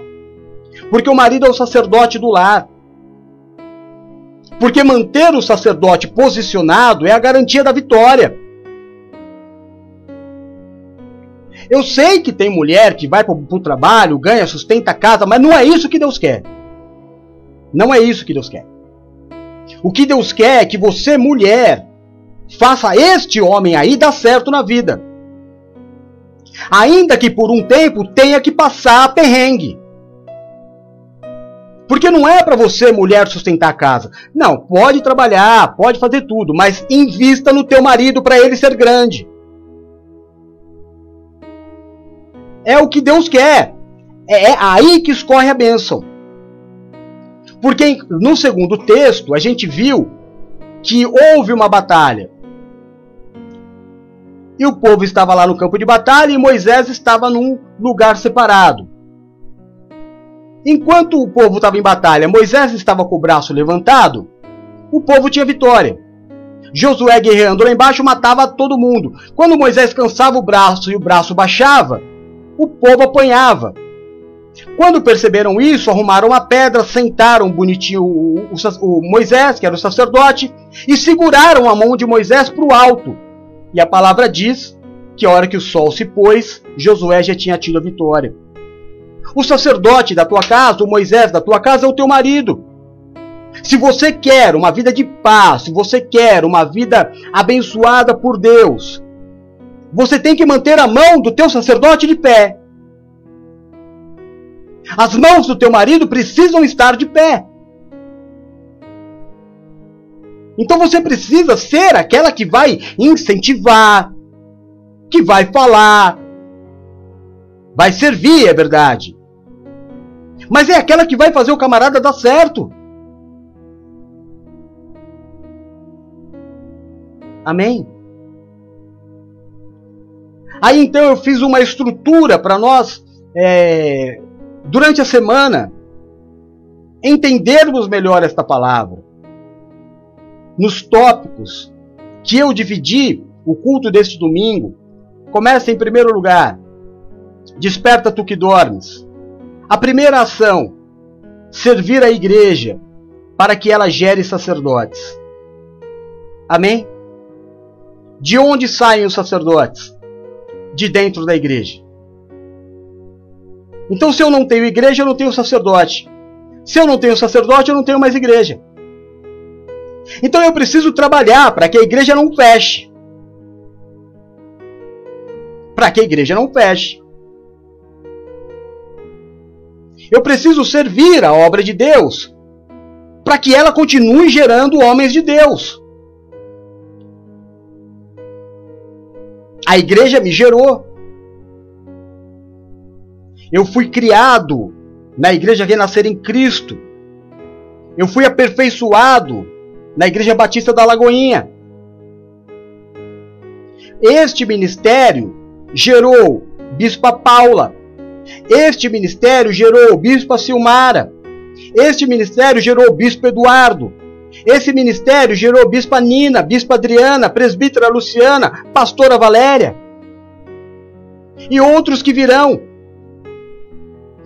Porque o marido é o sacerdote do lar. Porque manter o sacerdote posicionado é a garantia da vitória. Eu sei que tem mulher que vai para o trabalho, ganha, sustenta a casa, mas não é isso que Deus quer. Não é isso que Deus quer. O que Deus quer é que você, mulher, faça este homem aí dar certo na vida. Ainda que por um tempo tenha que passar perrengue. Porque não é para você, mulher, sustentar a casa. Não, pode trabalhar, pode fazer tudo, mas invista no teu marido para ele ser grande. É o que Deus quer. É, é aí que escorre a bênção. Porque no segundo texto a gente viu que houve uma batalha. E o povo estava lá no campo de batalha e Moisés estava num lugar separado. Enquanto o povo estava em batalha, Moisés estava com o braço levantado, o povo tinha vitória. Josué guerreando lá embaixo matava todo mundo. Quando Moisés cansava o braço e o braço baixava, o povo apanhava. Quando perceberam isso, arrumaram uma pedra, sentaram bonitinho o, o, o Moisés, que era o sacerdote, e seguraram a mão de Moisés para o alto. E a palavra diz que a hora que o sol se pôs, Josué já tinha tido a vitória. O sacerdote da tua casa, o Moisés da tua casa, é o teu marido. Se você quer uma vida de paz, se você quer uma vida abençoada por Deus, você tem que manter a mão do teu sacerdote de pé. As mãos do teu marido precisam estar de pé. Então você precisa ser aquela que vai incentivar, que vai falar, vai servir, é verdade. Mas é aquela que vai fazer o camarada dar certo. Amém? Aí então eu fiz uma estrutura para nós, é, durante a semana, entendermos melhor esta palavra. Nos tópicos que eu dividi o culto deste domingo, começa em primeiro lugar. Desperta tu que dormes. A primeira ação, servir a igreja para que ela gere sacerdotes. Amém? De onde saem os sacerdotes? De dentro da igreja. Então, se eu não tenho igreja, eu não tenho sacerdote. Se eu não tenho sacerdote, eu não tenho mais igreja. Então, eu preciso trabalhar para que a igreja não feche. Para que a igreja não feche. Eu preciso servir a obra de Deus para que ela continue gerando homens de Deus. A igreja me gerou. Eu fui criado na igreja Renascer em Cristo. Eu fui aperfeiçoado na igreja Batista da Lagoinha. Este ministério gerou Bispa Paula. Este ministério gerou Bispa Silmara. Este ministério gerou Bispo Eduardo. Esse ministério gerou Bispa Nina, Bispa Adriana, Presbítera Luciana, Pastora Valéria e outros que virão.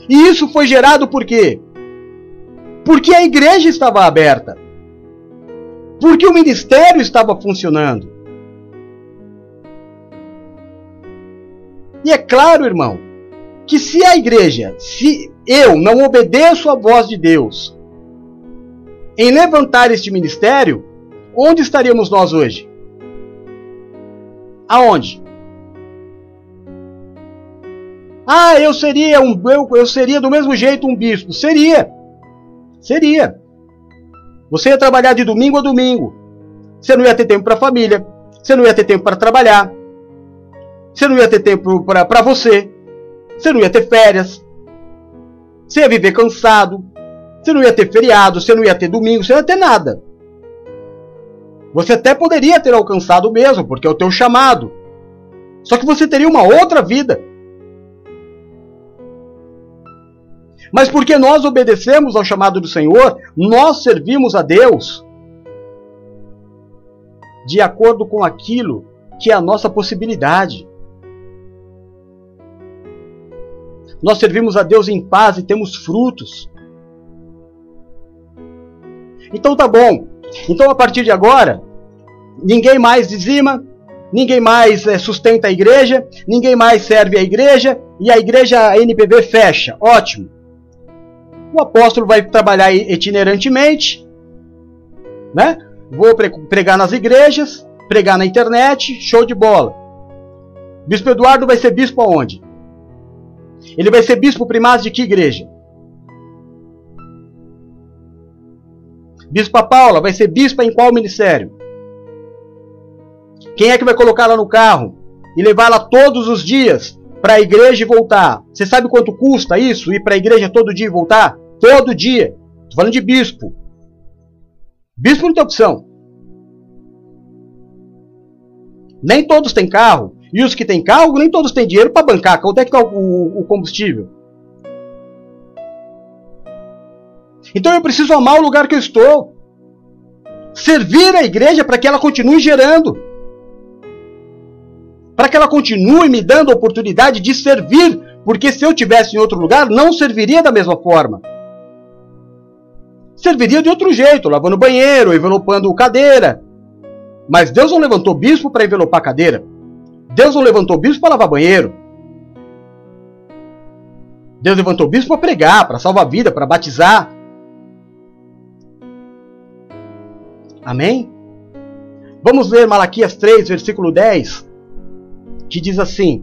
E isso foi gerado por quê? Porque a igreja estava aberta. Porque o ministério estava funcionando. E é claro, irmão, que se a igreja, se eu não obedeço à voz de Deus, em levantar este ministério, onde estaríamos nós hoje? Aonde? Ah, eu seria um eu, eu seria do mesmo jeito um bispo. Seria. Seria. Você ia trabalhar de domingo a domingo. Você não ia ter tempo para a família. Você não ia ter tempo para trabalhar. Você não ia ter tempo para você. Você não ia ter férias. Você ia viver cansado. Você não ia ter feriado, você não ia ter domingo, você não ia ter nada. Você até poderia ter alcançado mesmo, porque é o teu chamado. Só que você teria uma outra vida. Mas porque nós obedecemos ao chamado do Senhor, nós servimos a Deus de acordo com aquilo que é a nossa possibilidade. Nós servimos a Deus em paz e temos frutos. Então tá bom. Então a partir de agora, ninguém mais dizima, ninguém mais é, sustenta a igreja, ninguém mais serve a igreja e a igreja a NPV fecha. Ótimo. O apóstolo vai trabalhar itinerantemente, né? Vou pregar nas igrejas, pregar na internet, show de bola. Bispo Eduardo vai ser bispo aonde? Ele vai ser bispo primaz de que igreja? Bispa Paula vai ser bispa em qual ministério? Quem é que vai colocar ela no carro e levar ela todos os dias para a igreja e voltar? Você sabe quanto custa isso? Ir para a igreja todo dia e voltar? Todo dia. Estou falando de bispo. Bispo não tem opção. Nem todos têm carro. E os que têm carro, nem todos têm dinheiro para bancar. Quanto é que está o, o combustível? Então eu preciso amar o lugar que eu estou. servir a igreja para que ela continue gerando. Para que ela continue me dando a oportunidade de servir, porque se eu tivesse em outro lugar, não serviria da mesma forma. Serviria de outro jeito, lavando banheiro, envelopando cadeira. Mas Deus não levantou bispo para envelopar cadeira. Deus não levantou bispo para lavar banheiro. Deus levantou bispo para pregar, para salvar a vida, para batizar. Amém? Vamos ler Malaquias 3, versículo 10, que diz assim: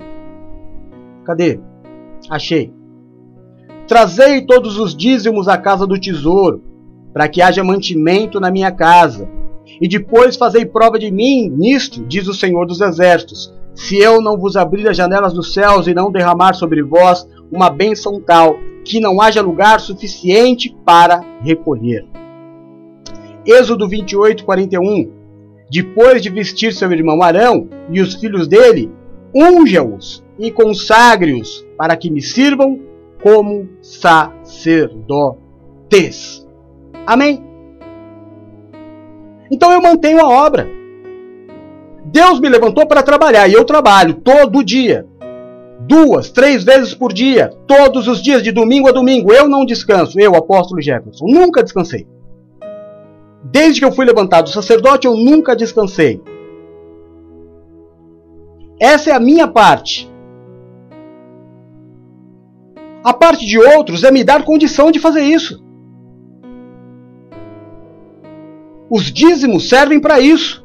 Cadê? Achei. Trazei todos os dízimos à casa do tesouro, para que haja mantimento na minha casa. E depois fazei prova de mim nisto, diz o Senhor dos Exércitos, se eu não vos abrir as janelas dos céus e não derramar sobre vós uma bênção tal, que não haja lugar suficiente para recolher. Êxodo 28, 41. Depois de vestir seu irmão Arão e os filhos dele, unja-os e consagre-os para que me sirvam como sacerdotes. Amém? Então eu mantenho a obra. Deus me levantou para trabalhar e eu trabalho todo dia. Duas, três vezes por dia, todos os dias, de domingo a domingo. Eu não descanso, eu, apóstolo Jefferson, nunca descansei. Desde que eu fui levantado sacerdote, eu nunca descansei. Essa é a minha parte. A parte de outros é me dar condição de fazer isso. Os dízimos servem para isso.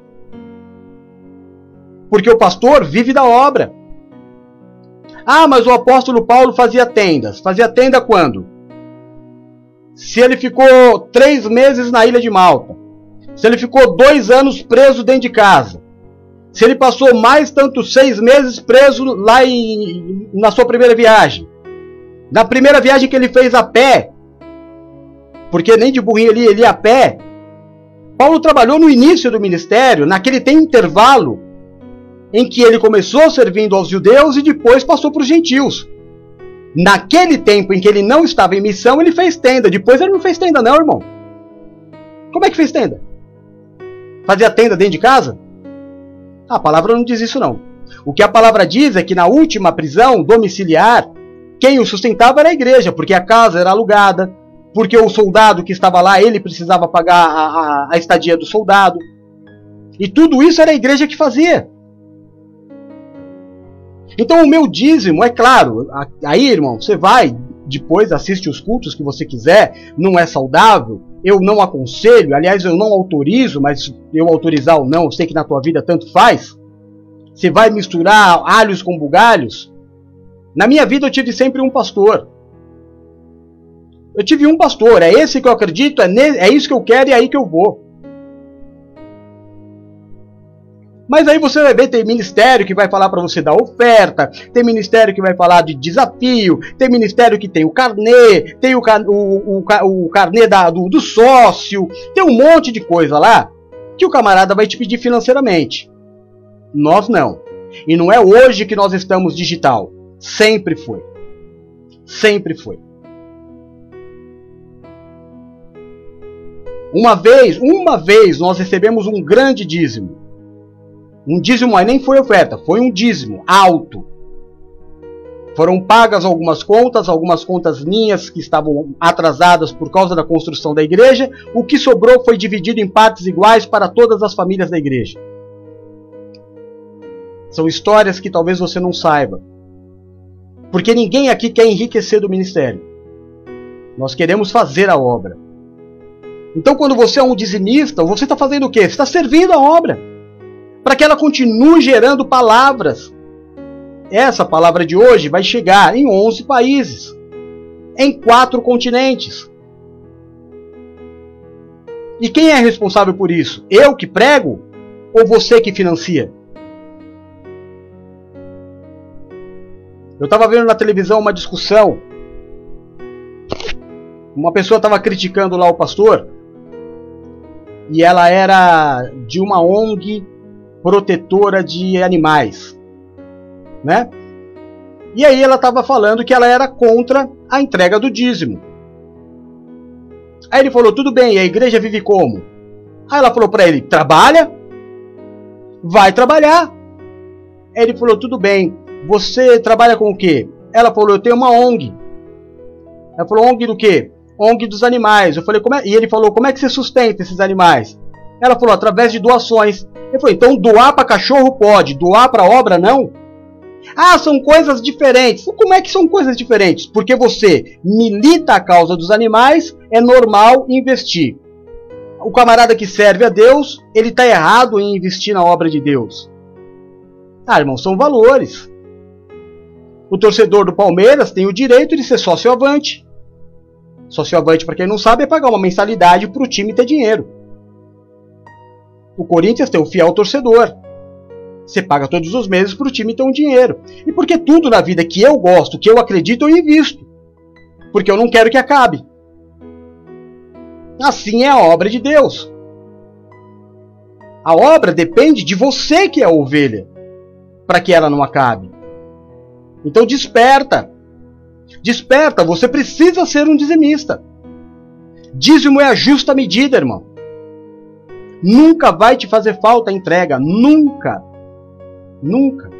Porque o pastor vive da obra. Ah, mas o apóstolo Paulo fazia tendas. Fazia tenda quando? se ele ficou três meses na ilha de Malta, se ele ficou dois anos preso dentro de casa, se ele passou mais tantos seis meses preso lá em, na sua primeira viagem, na primeira viagem que ele fez a pé, porque nem de burrinho ele, ele ia a pé, Paulo trabalhou no início do ministério, naquele tem intervalo em que ele começou servindo aos judeus e depois passou para os gentios. Naquele tempo em que ele não estava em missão, ele fez tenda. Depois ele não fez tenda, não, irmão. Como é que fez tenda? Fazia tenda dentro de casa? A palavra não diz isso, não. O que a palavra diz é que na última prisão domiciliar, quem o sustentava era a igreja, porque a casa era alugada, porque o soldado que estava lá, ele precisava pagar a, a, a estadia do soldado. E tudo isso era a igreja que fazia. Então o meu dízimo, é claro, aí, irmão, você vai, depois assiste os cultos que você quiser, não é saudável, eu não aconselho, aliás, eu não autorizo, mas eu autorizar ou não, eu sei que na tua vida tanto faz. Você vai misturar alhos com bugalhos? Na minha vida eu tive sempre um pastor. Eu tive um pastor, é esse que eu acredito, é, é isso que eu quero e é aí que eu vou. Mas aí você vai ver, tem ministério que vai falar para você da oferta, tem ministério que vai falar de desafio, tem ministério que tem o carnê, tem o, o, o, o carnê da, do, do sócio, tem um monte de coisa lá que o camarada vai te pedir financeiramente. Nós não. E não é hoje que nós estamos digital. Sempre foi. Sempre foi. Uma vez, uma vez nós recebemos um grande dízimo. Um dízimo aí nem foi oferta, foi um dízimo alto. Foram pagas algumas contas, algumas contas minhas que estavam atrasadas por causa da construção da igreja. O que sobrou foi dividido em partes iguais para todas as famílias da igreja. São histórias que talvez você não saiba. Porque ninguém aqui quer enriquecer do ministério. Nós queremos fazer a obra. Então, quando você é um dizimista, você está fazendo o quê? Você está servindo a obra para que ela continue gerando palavras. Essa palavra de hoje vai chegar em 11 países, em quatro continentes. E quem é responsável por isso? Eu que prego ou você que financia? Eu estava vendo na televisão uma discussão. Uma pessoa estava criticando lá o pastor. E ela era de uma ONG protetora de animais, né? E aí ela estava falando que ela era contra a entrega do dízimo. Aí ele falou: tudo bem, a igreja vive como? Aí ela falou para ele: trabalha, vai trabalhar. Ele falou: tudo bem, você trabalha com o quê? Ela falou: eu tenho uma ONG. Ela falou: ONG do quê? ONG dos animais. Eu falei: como é? E ele falou: como é que você sustenta esses animais? Ela falou: através de doações. Ele falou: então doar para cachorro pode, doar para obra não? Ah, são coisas diferentes. Como é que são coisas diferentes? Porque você milita a causa dos animais, é normal investir. O camarada que serve a Deus, ele está errado em investir na obra de Deus. Ah, irmão, são valores. O torcedor do Palmeiras tem o direito de ser sócio-avante. Sócio-avante, para quem não sabe, é pagar uma mensalidade para o time ter dinheiro. O Corinthians tem o fiel torcedor. Você paga todos os meses para o time ter um dinheiro. E porque tudo na vida que eu gosto, que eu acredito, eu invisto. Porque eu não quero que acabe. Assim é a obra de Deus. A obra depende de você que é a ovelha, para que ela não acabe. Então desperta. Desperta, você precisa ser um dizimista. Dízimo é a justa medida, irmão. Nunca vai te fazer falta a entrega, nunca. Nunca.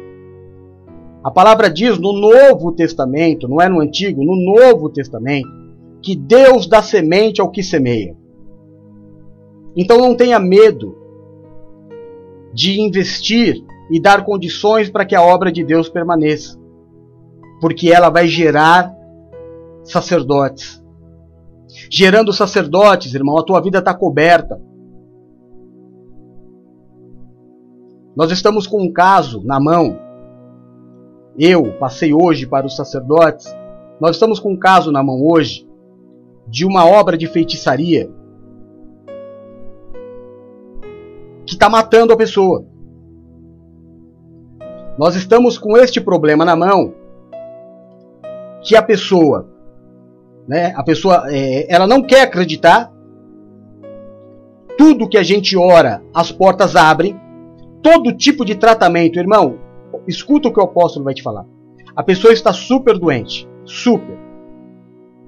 A palavra diz no Novo Testamento, não é no Antigo, no Novo Testamento, que Deus dá semente ao que semeia. Então não tenha medo de investir e dar condições para que a obra de Deus permaneça, porque ela vai gerar sacerdotes. Gerando sacerdotes, irmão, a tua vida está coberta. Nós estamos com um caso na mão. Eu passei hoje para os sacerdotes. Nós estamos com um caso na mão hoje de uma obra de feitiçaria que está matando a pessoa. Nós estamos com este problema na mão que a pessoa, né, a pessoa, é, ela não quer acreditar. Tudo que a gente ora, as portas abrem todo tipo de tratamento, irmão, escuta o que o apóstolo vai te falar. A pessoa está super doente, super.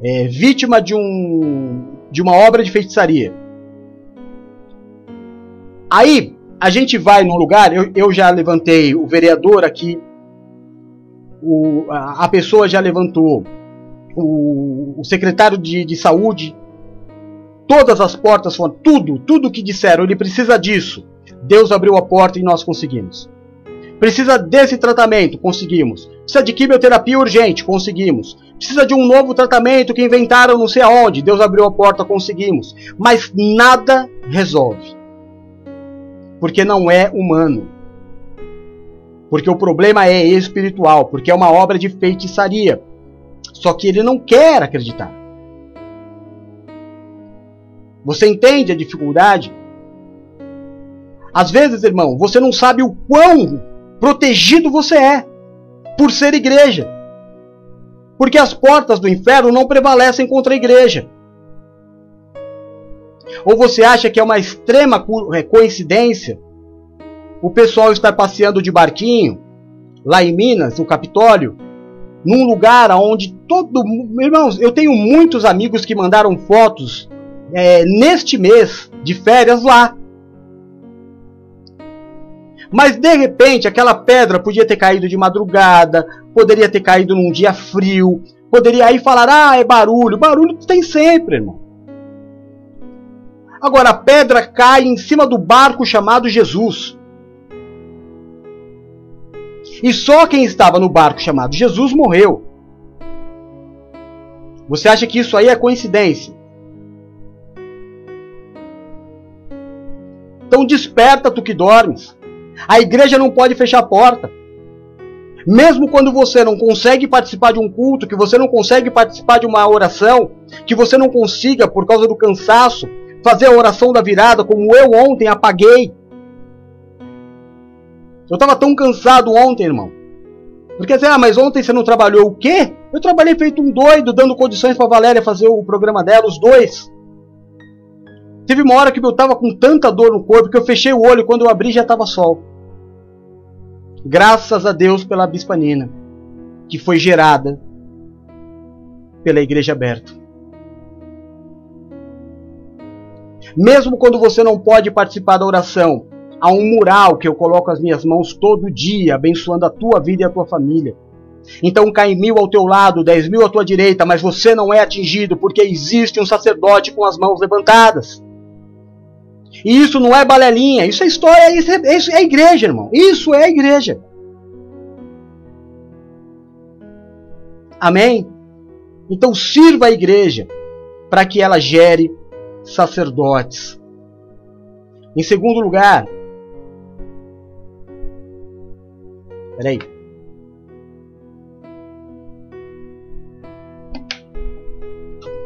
É, vítima de, um, de uma obra de feitiçaria. Aí, a gente vai num lugar, eu, eu já levantei o vereador aqui, o, a, a pessoa já levantou o, o secretário de, de saúde, todas as portas foram, tudo, tudo que disseram, ele precisa disso. Deus abriu a porta e nós conseguimos. Precisa desse tratamento, conseguimos. Precisa de quimioterapia urgente, conseguimos. Precisa de um novo tratamento que inventaram não sei aonde, Deus abriu a porta, conseguimos. Mas nada resolve. Porque não é humano. Porque o problema é espiritual, porque é uma obra de feitiçaria. Só que ele não quer acreditar. Você entende a dificuldade? Às vezes, irmão, você não sabe o quão protegido você é por ser igreja. Porque as portas do inferno não prevalecem contra a igreja. Ou você acha que é uma extrema é, coincidência o pessoal estar passeando de barquinho lá em Minas, no Capitólio, num lugar onde todo. Irmãos, eu tenho muitos amigos que mandaram fotos é, neste mês de férias lá. Mas de repente aquela pedra podia ter caído de madrugada, poderia ter caído num dia frio, poderia aí falar: ah, é barulho. Barulho tem sempre, irmão. Agora a pedra cai em cima do barco chamado Jesus. E só quem estava no barco chamado Jesus morreu. Você acha que isso aí é coincidência? Então desperta tu que dormes. A igreja não pode fechar a porta. Mesmo quando você não consegue participar de um culto, que você não consegue participar de uma oração, que você não consiga, por causa do cansaço, fazer a oração da virada, como eu ontem apaguei. Eu estava tão cansado ontem, irmão. Porque dizer, ah, mas ontem você não trabalhou o quê? Eu trabalhei feito um doido, dando condições para Valéria fazer o programa dela, os dois. Teve uma hora que eu estava com tanta dor no corpo que eu fechei o olho e quando eu abri já estava sol. Graças a Deus pela Bispa Nina, que foi gerada pela Igreja Aberta. Mesmo quando você não pode participar da oração, há um mural que eu coloco as minhas mãos todo dia, abençoando a tua vida e a tua família. Então cai mil ao teu lado, dez mil à tua direita, mas você não é atingido porque existe um sacerdote com as mãos levantadas. E isso não é balelinha, isso é história, isso é, isso é igreja, irmão. Isso é igreja. Amém? Então sirva a igreja para que ela gere sacerdotes. Em segundo lugar, peraí.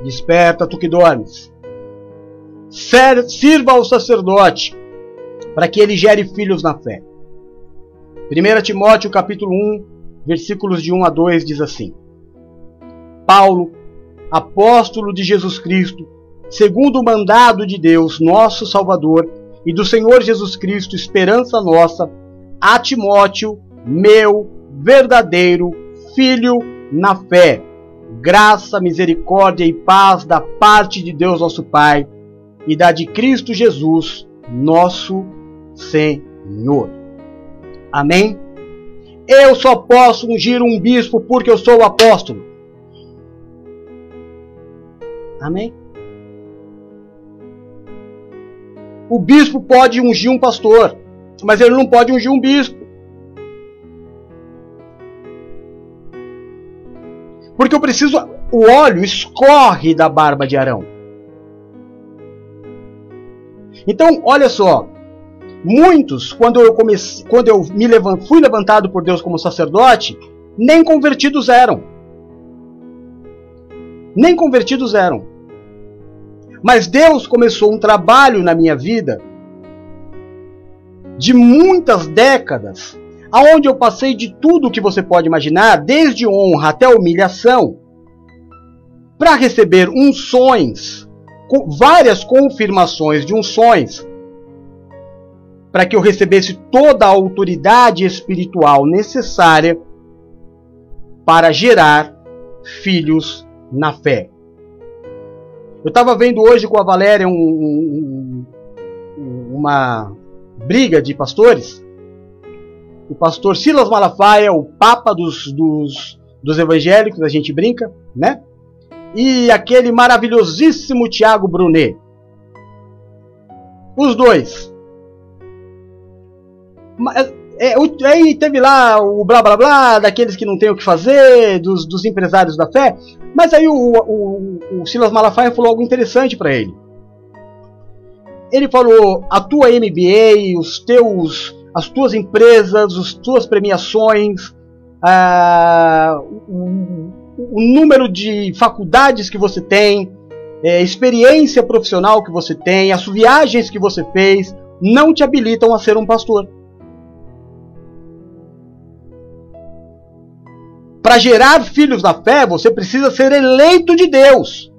Desperta, tu que dormes. Sirva ao sacerdote para que ele gere filhos na fé. 1 Timóteo capítulo 1, versículos de 1 a 2 diz assim: Paulo, apóstolo de Jesus Cristo, segundo o mandado de Deus, nosso Salvador, e do Senhor Jesus Cristo, esperança nossa, a Timóteo, meu verdadeiro filho na fé. Graça, misericórdia e paz da parte de Deus nosso Pai e da de Cristo Jesus, nosso Senhor. Amém? Eu só posso ungir um bispo porque eu sou o apóstolo. Amém? O bispo pode ungir um pastor, mas ele não pode ungir um bispo. Porque eu preciso. O óleo escorre da barba de Arão. Então, olha só. Muitos, quando eu comecei, quando eu me levant, fui levantado por Deus como sacerdote, nem convertidos eram. Nem convertidos eram. Mas Deus começou um trabalho na minha vida de muitas décadas, aonde eu passei de tudo que você pode imaginar, desde honra até humilhação, para receber unções, várias confirmações de unções, para que eu recebesse toda a autoridade espiritual necessária para gerar filhos na fé. Eu estava vendo hoje com a Valéria um, um, uma briga de pastores. O pastor Silas Malafaia, o papa dos, dos, dos evangélicos, a gente brinca, né? E aquele maravilhosíssimo Tiago Brunet. Os dois. É, aí teve lá o blá blá blá daqueles que não tem o que fazer, dos, dos empresários da fé. Mas aí o, o, o Silas Malafaia falou algo interessante para ele. Ele falou: a tua MBA, os teus, as tuas empresas, as tuas premiações, ah, o, número de faculdades que você tem, é, experiência profissional que você tem, as viagens que você fez, não te habilitam a ser um pastor. Para gerar filhos na fé, você precisa ser eleito de Deus.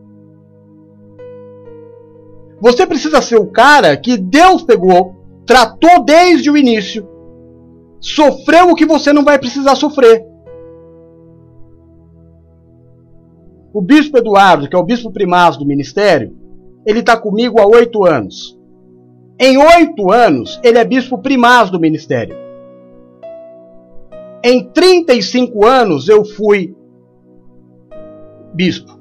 Você precisa ser o cara que Deus pegou, tratou desde o início, sofreu o que você não vai precisar sofrer. O bispo Eduardo, que é o bispo primaz do ministério, ele está comigo há oito anos. Em oito anos, ele é bispo primaz do ministério. Em 35 anos eu fui bispo.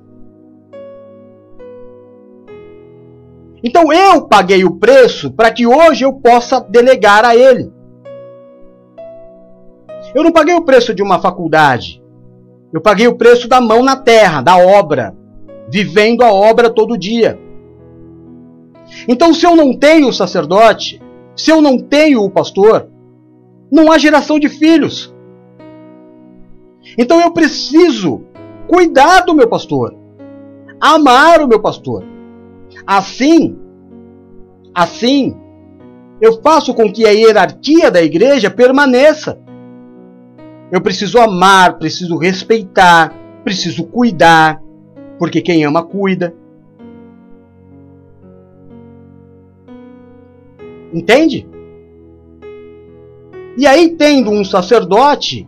Então eu paguei o preço para que hoje eu possa delegar a ele. Eu não paguei o preço de uma faculdade. Eu paguei o preço da mão na terra, da obra, vivendo a obra todo dia. Então, se eu não tenho o sacerdote, se eu não tenho o pastor, não há geração de filhos. Então eu preciso cuidar do meu pastor, amar o meu pastor. Assim, assim, eu faço com que a hierarquia da igreja permaneça. Eu preciso amar, preciso respeitar, preciso cuidar, porque quem ama cuida. Entende? E aí, tendo um sacerdote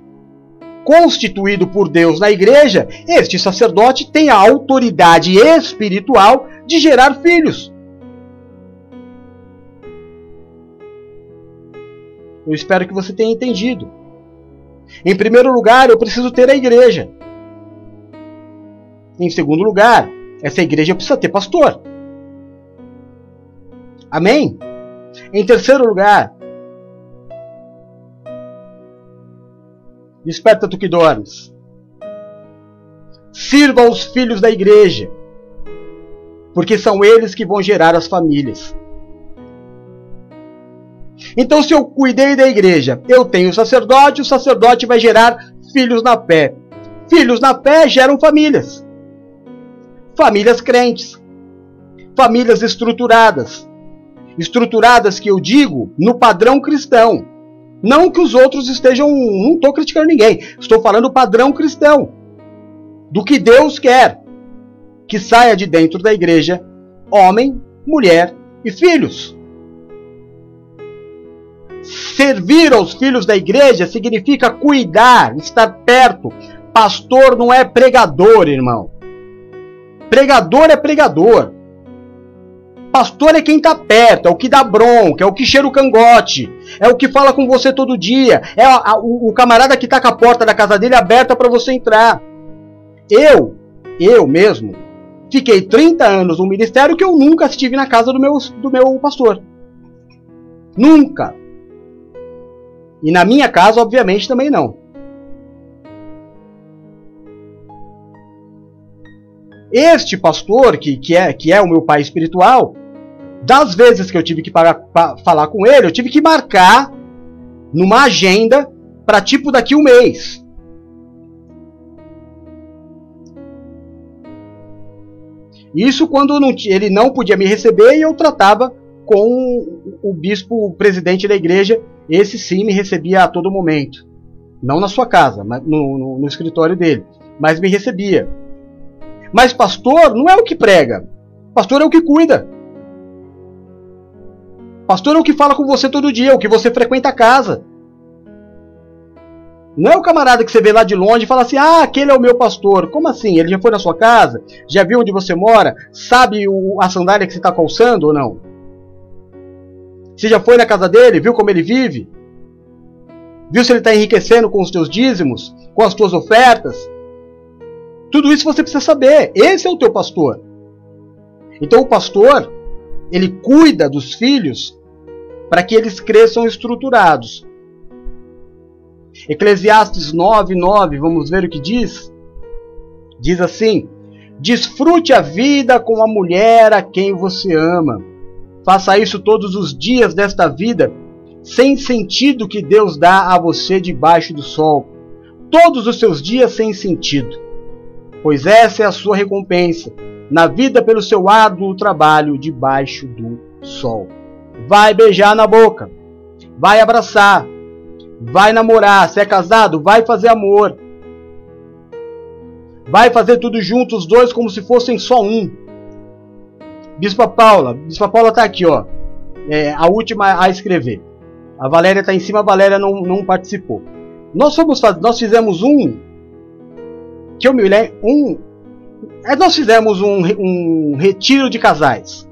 constituído por Deus na igreja, este sacerdote tem a autoridade espiritual de gerar filhos. Eu espero que você tenha entendido. Em primeiro lugar, eu preciso ter a igreja. Em segundo lugar, essa igreja precisa ter pastor. Amém? Em terceiro lugar, desperta tu que dormes. Sirva os filhos da igreja, porque são eles que vão gerar as famílias. Então, se eu cuidei da igreja, eu tenho sacerdote, o sacerdote vai gerar filhos na fé. Filhos na fé geram famílias. Famílias crentes. Famílias estruturadas. Estruturadas que eu digo no padrão cristão. Não que os outros estejam. Não estou criticando ninguém. Estou falando padrão cristão. Do que Deus quer. Que saia de dentro da igreja homem, mulher e filhos. Servir aos filhos da igreja significa cuidar, estar perto. Pastor não é pregador, irmão. Pregador é pregador. Pastor é quem está perto, é o que dá bronca, é o que cheira o cangote, é o que fala com você todo dia, é a, a, o, camarada que está com a porta da casa dele aberta para você entrar. Eu, eu mesmo, fiquei 30 anos no ministério que eu nunca estive na casa do meu, do meu pastor. Nunca. E na minha casa, obviamente, também não. Este pastor, que, que, é, que é o meu pai espiritual, das vezes que eu tive que pa, falar com ele, eu tive que marcar numa agenda para tipo daqui um mês. Isso quando não, ele não podia me receber e eu tratava com o bispo, o presidente da igreja, esse sim me recebia a todo momento. Não na sua casa, mas no, no, no escritório dele. Mas me recebia. Mas pastor não é o que prega. Pastor é o que cuida. Pastor é o que fala com você todo dia, o que você frequenta a casa. Não é o camarada que você vê lá de longe e fala assim: ah, aquele é o meu pastor. Como assim? Ele já foi na sua casa? Já viu onde você mora? Sabe o, a sandália que você está calçando ou não? Você já foi na casa dele? Viu como ele vive? Viu se ele está enriquecendo com os teus dízimos? Com as tuas ofertas? Tudo isso você precisa saber. Esse é o teu pastor. Então o pastor, ele cuida dos filhos para que eles cresçam estruturados. Eclesiastes 9, 9, vamos ver o que diz? Diz assim: Desfrute a vida com a mulher a quem você ama Faça isso todos os dias desta vida, sem sentido que Deus dá a você debaixo do sol. Todos os seus dias sem sentido. Pois essa é a sua recompensa, na vida pelo seu árduo trabalho debaixo do sol. Vai beijar na boca, vai abraçar, vai namorar, se é casado, vai fazer amor. Vai fazer tudo junto, os dois como se fossem só um. Bispa Paula, Bispa Paula tá aqui, ó. É, a última a escrever. A Valéria tá em cima, a Valéria não, não participou. Nós fomos nós fizemos um que eu me lembro, um é, nós fizemos um, um retiro de casais.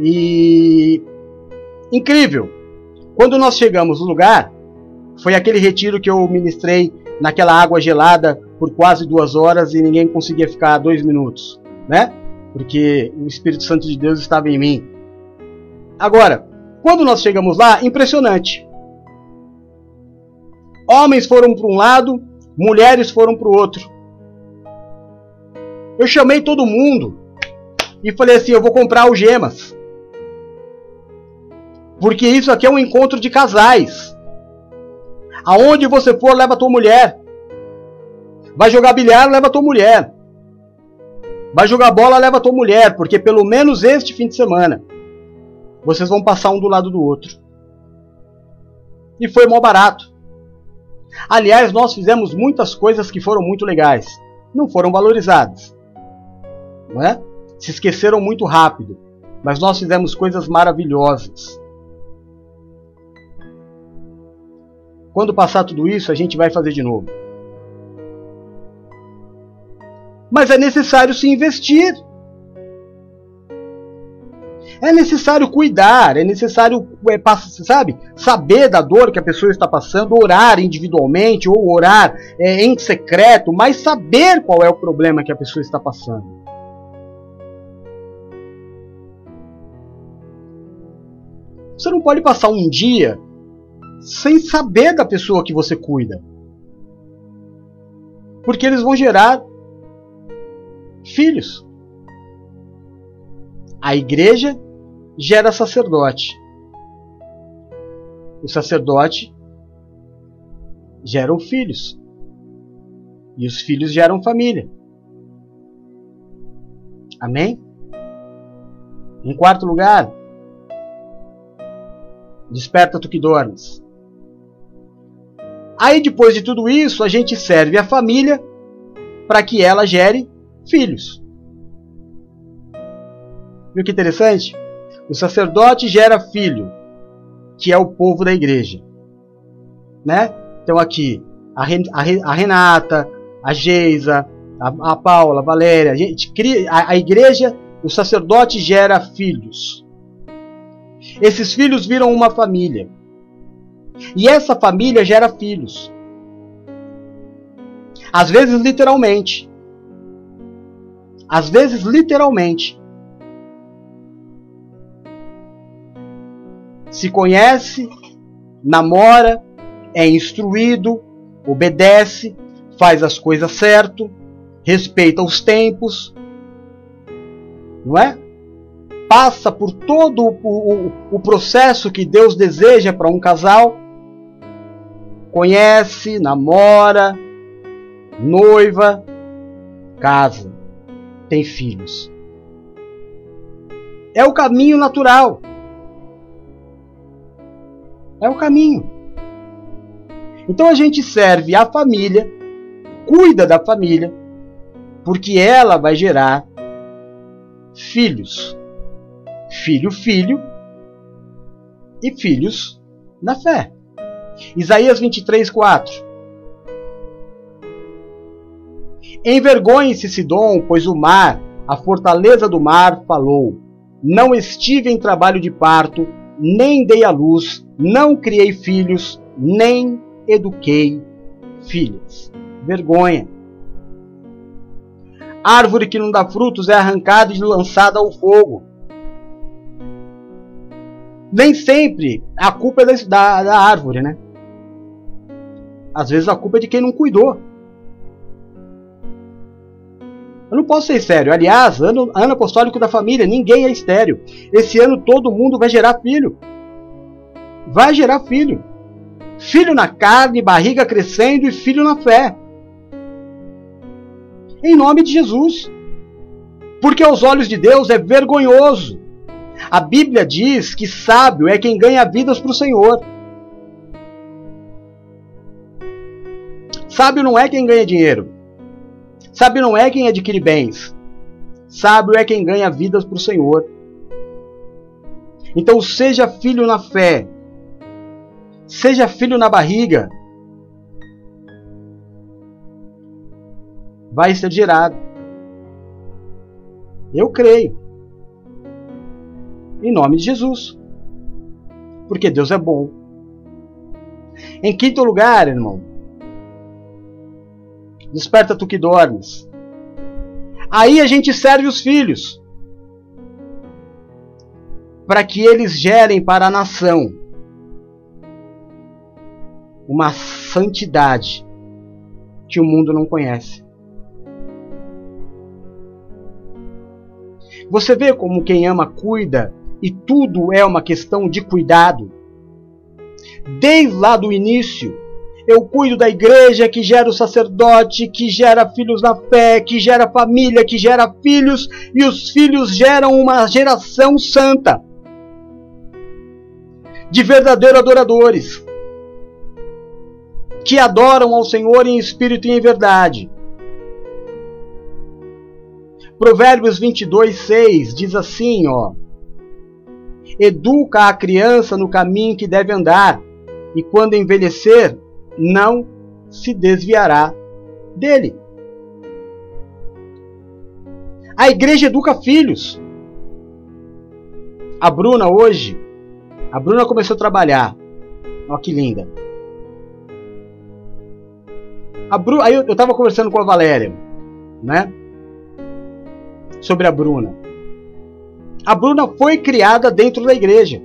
E incrível. Quando nós chegamos no lugar, foi aquele retiro que eu ministrei naquela água gelada por quase duas horas e ninguém conseguia ficar dois minutos, né? Porque o Espírito Santo de Deus estava em mim. Agora, quando nós chegamos lá, impressionante. Homens foram para um lado, mulheres foram para o outro. Eu chamei todo mundo e falei assim: eu vou comprar algemas. Porque isso aqui é um encontro de casais. Aonde você for, leva a tua mulher. Vai jogar bilhar, leva a tua mulher. Vai jogar bola, leva tua mulher, porque pelo menos este fim de semana vocês vão passar um do lado do outro. E foi mó barato. Aliás, nós fizemos muitas coisas que foram muito legais. Não foram valorizadas. Não é? Se esqueceram muito rápido. Mas nós fizemos coisas maravilhosas. Quando passar tudo isso, a gente vai fazer de novo. Mas é necessário se investir. É necessário cuidar, é necessário, é, sabe, saber da dor que a pessoa está passando, orar individualmente ou orar é, em secreto, mas saber qual é o problema que a pessoa está passando. Você não pode passar um dia sem saber da pessoa que você cuida. Porque eles vão gerar filhos. A igreja gera sacerdote. O sacerdote geram filhos. E os filhos geram família. Amém? Em quarto lugar, desperta tu que dormes. Aí depois de tudo isso, a gente serve a família para que ela gere filhos. Viu que interessante? O sacerdote gera filho, que é o povo da igreja. Né? Então aqui, a, a, a Renata, a Geisa, a, a, Paula, a Valéria, a, gente cria, a, a igreja, o sacerdote gera filhos. Esses filhos viram uma família. E essa família gera filhos. Às vezes literalmente. Às vezes literalmente. Se conhece, namora, é instruído, obedece, faz as coisas certo, respeita os tempos, não é? Passa por todo o, o, o processo que Deus deseja para um casal, conhece, namora, noiva, casa, tem filhos. É o caminho natural. É o caminho. Então a gente serve a família, cuida da família, porque ela vai gerar filhos. Filho, filho e filhos na fé. Isaías 23, 4. Envergonhe-se Sidom, pois o mar, a fortaleza do mar, falou: Não estive em trabalho de parto, nem dei à luz, não criei filhos, nem eduquei filhas. Vergonha. Árvore que não dá frutos é arrancada e lançada ao fogo. Nem sempre a culpa é da, da árvore, né? Às vezes a culpa é de quem não cuidou. Eu não posso ser estéreo. Aliás, ano, ano apostólico da família, ninguém é estéreo. Esse ano todo mundo vai gerar filho. Vai gerar filho. Filho na carne, barriga crescendo e filho na fé. Em nome de Jesus. Porque aos olhos de Deus é vergonhoso. A Bíblia diz que sábio é quem ganha vidas para o Senhor. Sábio não é quem ganha dinheiro. Sábio não é quem adquire bens. Sábio é quem ganha vidas para o Senhor. Então seja filho na fé. Seja filho na barriga. Vai ser gerado. Eu creio. Em nome de Jesus. Porque Deus é bom. Em quinto lugar, irmão, desperta tu que dormes. Aí a gente serve os filhos para que eles gerem para a nação uma santidade que o mundo não conhece. Você vê como quem ama cuida e tudo é uma questão de cuidado. Desde lá do início, eu cuido da igreja que gera o sacerdote, que gera filhos na fé, que gera família, que gera filhos, e os filhos geram uma geração santa de verdadeiros adoradores que adoram ao Senhor em espírito e em verdade. Provérbios 22, 6 diz assim, ó. Educa a criança no caminho que deve andar, e quando envelhecer, não se desviará dele. A igreja educa filhos. A Bruna hoje, a Bruna começou a trabalhar. Olha que linda. A Bru, aí eu, eu tava conversando com a Valéria, né? Sobre a Bruna. A Bruna foi criada dentro da igreja.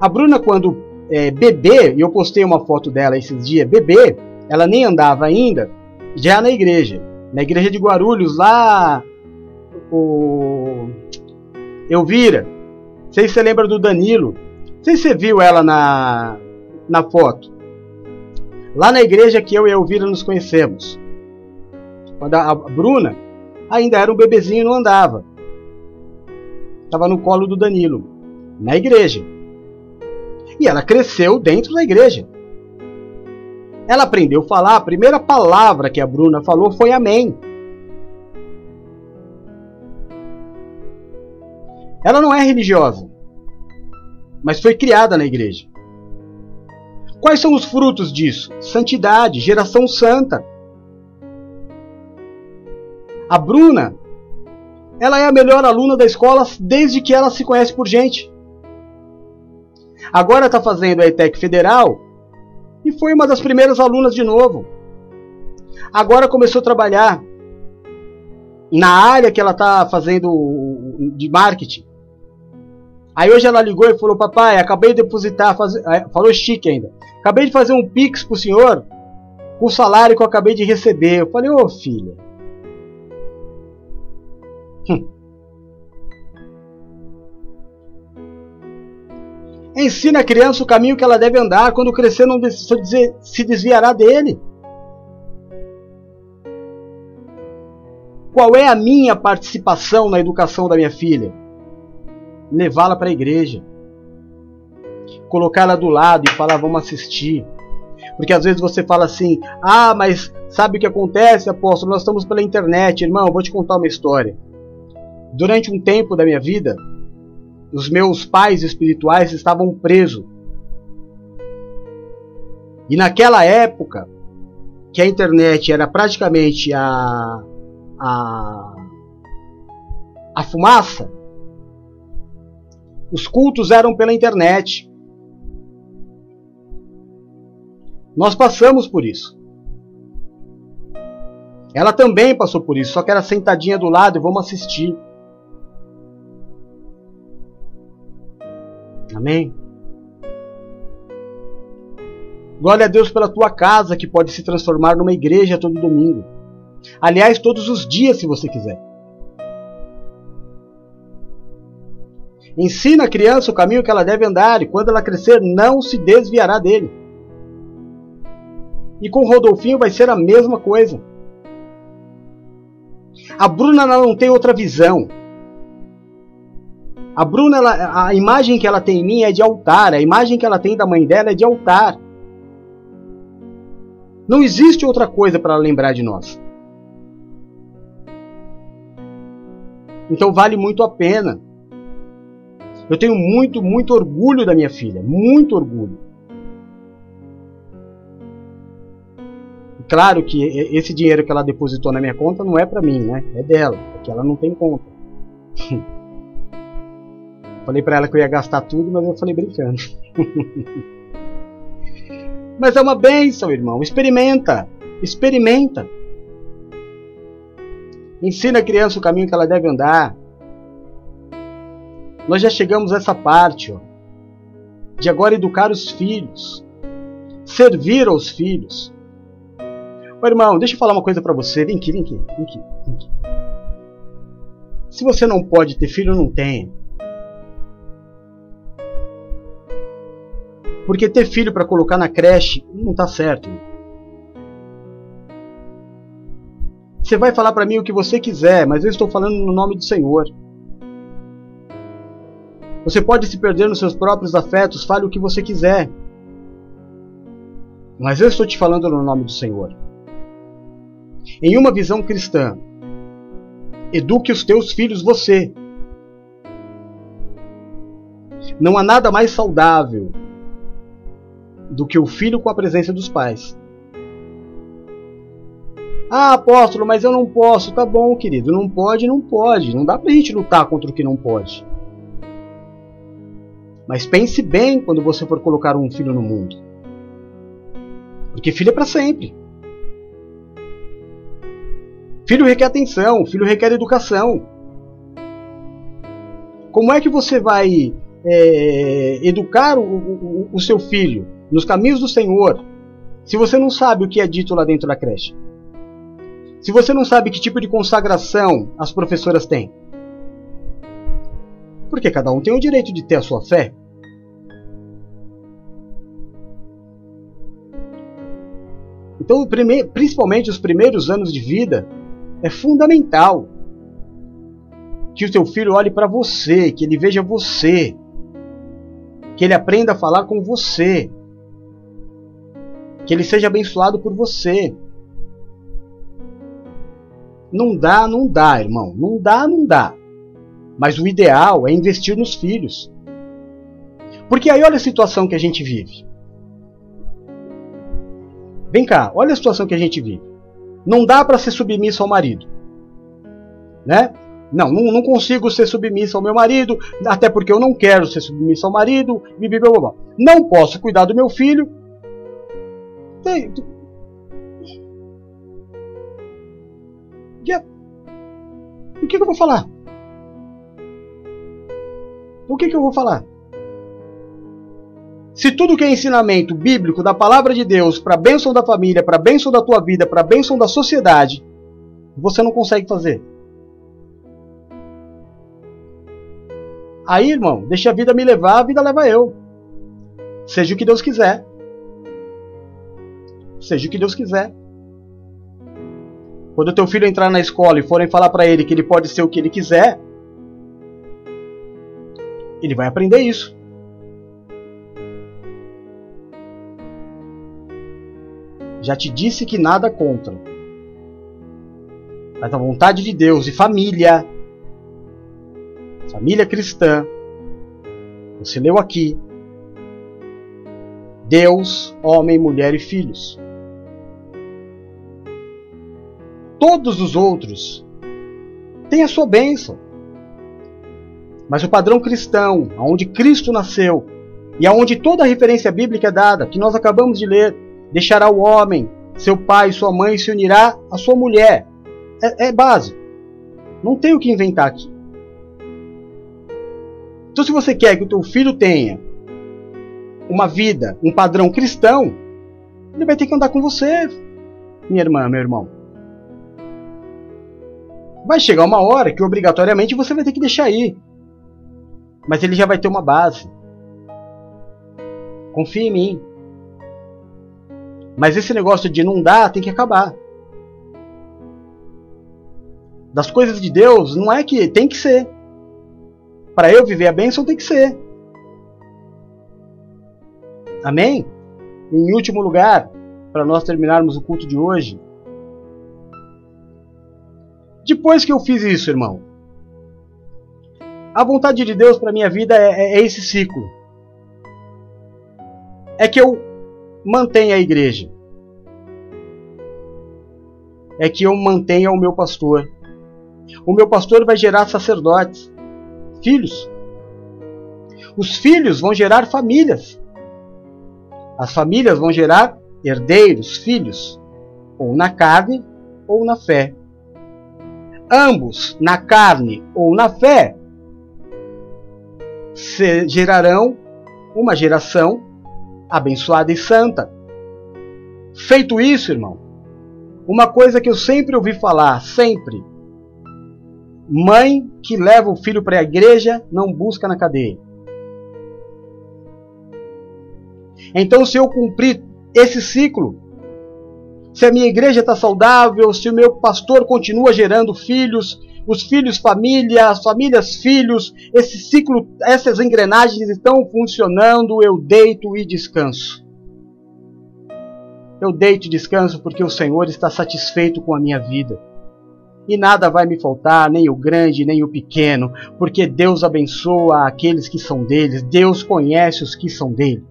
A Bruna, quando é, bebê, e eu postei uma foto dela esses dias, bebê, ela nem andava ainda, já na igreja. Na igreja de Guarulhos, lá. O. Elvira. Não sei se você lembra do Danilo. Não sei se você viu ela na, na foto. Lá na igreja que eu e a Elvira nos conhecemos. Quando a, Bruna ainda era um bebezinho e não andava. Estava no colo do Danilo. Na igreja. E ela cresceu dentro da igreja. Ela aprendeu a falar, a primeira palavra que a Bruna falou foi Amém. Ela não é religiosa, mas foi criada na igreja. Quais são os frutos disso? Santidade, geração santa. A Bruna, ela é a melhor aluna da escola desde que ela se conhece por gente. Agora está fazendo a ETEC Federal e foi uma das primeiras alunas de novo. Agora começou a trabalhar na área que ela está fazendo de marketing. Aí hoje ela ligou e falou: Papai, acabei de depositar, faz... falou chique ainda. Acabei de fazer um pix pro senhor com o salário que eu acabei de receber. Eu falei: Ô oh, filha. Hum. Ensina a criança o caminho que ela deve andar, quando crescer não se desviará dele. Qual é a minha participação na educação da minha filha? Levá-la para a igreja. Colocá-la do lado e falar, vamos assistir. Porque às vezes você fala assim, ah, mas sabe o que acontece, apóstolo? Nós estamos pela internet, irmão, vou te contar uma história. Durante um tempo da minha vida, os meus pais espirituais estavam presos. E naquela época, que a internet era praticamente a, a, a fumaça, os cultos eram pela internet. Nós passamos por isso. Ela também passou por isso, só que era sentadinha do lado e vamos assistir. Amém? Glória a Deus pela tua casa que pode se transformar numa igreja todo domingo. Aliás, todos os dias, se você quiser. Ensina a criança o caminho que ela deve andar e quando ela crescer não se desviará dele. E com o Rodolfinho vai ser a mesma coisa. A Bruna não tem outra visão. A Bruna, ela, a imagem que ela tem em mim é de altar, a imagem que ela tem da mãe dela é de altar. Não existe outra coisa para lembrar de nós. Então vale muito a pena. Eu tenho muito, muito orgulho da minha filha, muito orgulho. Claro que esse dinheiro que ela depositou na minha conta não é para mim, né? É dela, porque ela não tem conta. [laughs] Falei para ela que eu ia gastar tudo, mas eu falei brincando. [laughs] mas é uma benção, irmão. Experimenta. Experimenta. Ensina a criança o caminho que ela deve andar. Nós já chegamos a essa parte, ó, de agora educar os filhos, servir aos filhos. Ô, irmão, deixa eu falar uma coisa para você. Vem aqui, vem aqui, vem aqui, vem aqui. Se você não pode ter filho, não tenha. Porque ter filho para colocar na creche não tá certo. Você vai falar para mim o que você quiser, mas eu estou falando no nome do Senhor. Você pode se perder nos seus próprios afetos, fale o que você quiser. Mas eu estou te falando no nome do Senhor. Em uma visão cristã, eduque os teus filhos você. Não há nada mais saudável do que o filho com a presença dos pais. Ah, apóstolo, mas eu não posso. Tá bom, querido, não pode, não pode. Não dá pra gente lutar contra o que não pode. Mas pense bem quando você for colocar um filho no mundo. Porque filho é para sempre. Filho requer atenção, filho requer educação. Como é que você vai é, educar o, o, o seu filho nos caminhos do Senhor se você não sabe o que é dito lá dentro da creche? Se você não sabe que tipo de consagração as professoras têm? Porque cada um tem o direito de ter a sua fé. Então, principalmente os primeiros anos de vida, é fundamental que o seu filho olhe para você, que ele veja você, que ele aprenda a falar com você, que ele seja abençoado por você. Não dá, não dá, irmão. Não dá, não dá. Mas o ideal é investir nos filhos. Porque aí olha a situação que a gente vive. Vem cá, olha a situação que a gente vive. Não dá para ser submisso ao marido. Né? Não, não, não, consigo ser submisso ao meu marido, até porque eu não quero ser submisso ao marido. Não posso cuidar do meu filho. O que, eu vou falar? O que, que eu vou falar? Se tudo que é ensinamento bíblico da palavra de Deus para bênção da família, para bênção da tua vida, para bênção da sociedade, você não consegue fazer. Aí, irmão, deixa a vida me levar, a vida leva eu. Seja o que Deus quiser. Seja o que Deus quiser. Quando o teu filho entrar na escola e forem falar para ele que ele pode ser o que ele quiser, ele vai aprender isso. Já te disse que nada contra. Mas a vontade de Deus e família, família cristã, você leu aqui: Deus, homem, mulher e filhos. Todos os outros têm a sua bênção. Mas o padrão cristão, aonde Cristo nasceu e aonde toda a referência bíblica é dada, que nós acabamos de ler, deixará o homem, seu pai, sua mãe, e se unirá à sua mulher. É, é básico. Não tem o que inventar aqui. Então, se você quer que o teu filho tenha uma vida, um padrão cristão, ele vai ter que andar com você, minha irmã, meu irmão. Vai chegar uma hora que obrigatoriamente você vai ter que deixar ir. Mas ele já vai ter uma base. Confia em mim. Mas esse negócio de não dar tem que acabar. Das coisas de Deus, não é que tem que ser. Para eu viver a bênção, tem que ser. Amém? Em último lugar, para nós terminarmos o culto de hoje. Depois que eu fiz isso, irmão, a vontade de Deus para minha vida é, é, é esse ciclo. É que eu mantenha a igreja. É que eu mantenha o meu pastor. O meu pastor vai gerar sacerdotes, filhos. Os filhos vão gerar famílias. As famílias vão gerar herdeiros, filhos, ou na carne ou na fé. Ambos, na carne ou na fé, gerarão uma geração abençoada e santa. Feito isso, irmão, uma coisa que eu sempre ouvi falar, sempre. Mãe que leva o filho para a igreja não busca na cadeia. Então, se eu cumprir esse ciclo, se a minha igreja está saudável, se o meu pastor continua gerando filhos, os filhos família, as famílias filhos, esse ciclo, essas engrenagens estão funcionando, eu deito e descanso. Eu deito e descanso porque o Senhor está satisfeito com a minha vida. E nada vai me faltar, nem o grande, nem o pequeno, porque Deus abençoa aqueles que são deles, Deus conhece os que são dele.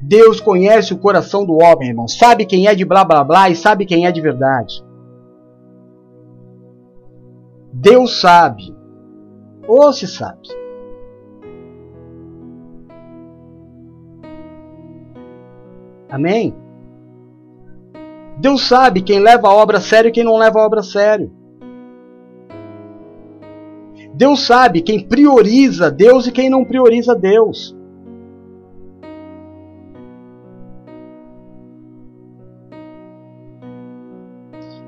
Deus conhece o coração do homem, irmão. Sabe quem é de blá blá blá e sabe quem é de verdade. Deus sabe. Ou se sabe. Amém? Deus sabe quem leva a obra a sério e quem não leva a obra a sério. Deus sabe quem prioriza Deus e quem não prioriza Deus.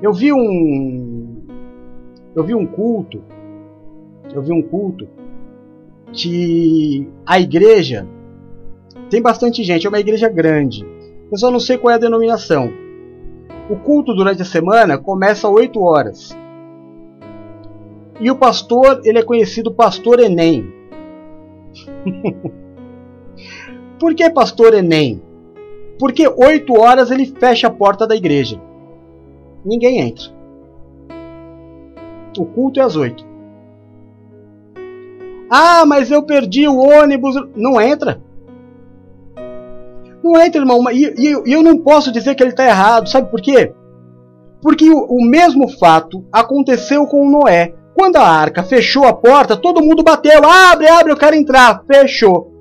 Eu vi um eu vi um culto, eu vi um culto que a igreja tem bastante gente, é uma igreja grande. Eu só não sei qual é a denominação. O culto durante a semana começa às 8 horas. E o pastor, ele é conhecido pastor Enem. [laughs] Por que pastor Enem? Porque 8 horas ele fecha a porta da igreja. Ninguém entra. O culto é às 8. Ah, mas eu perdi o ônibus. Não entra. Não entra, irmão. E, e, eu não posso dizer que ele está errado. Sabe por quê? Porque o, o mesmo fato aconteceu com Noé. Quando a arca fechou a porta, todo mundo bateu. Abre, abre, eu quero entrar. Fechou.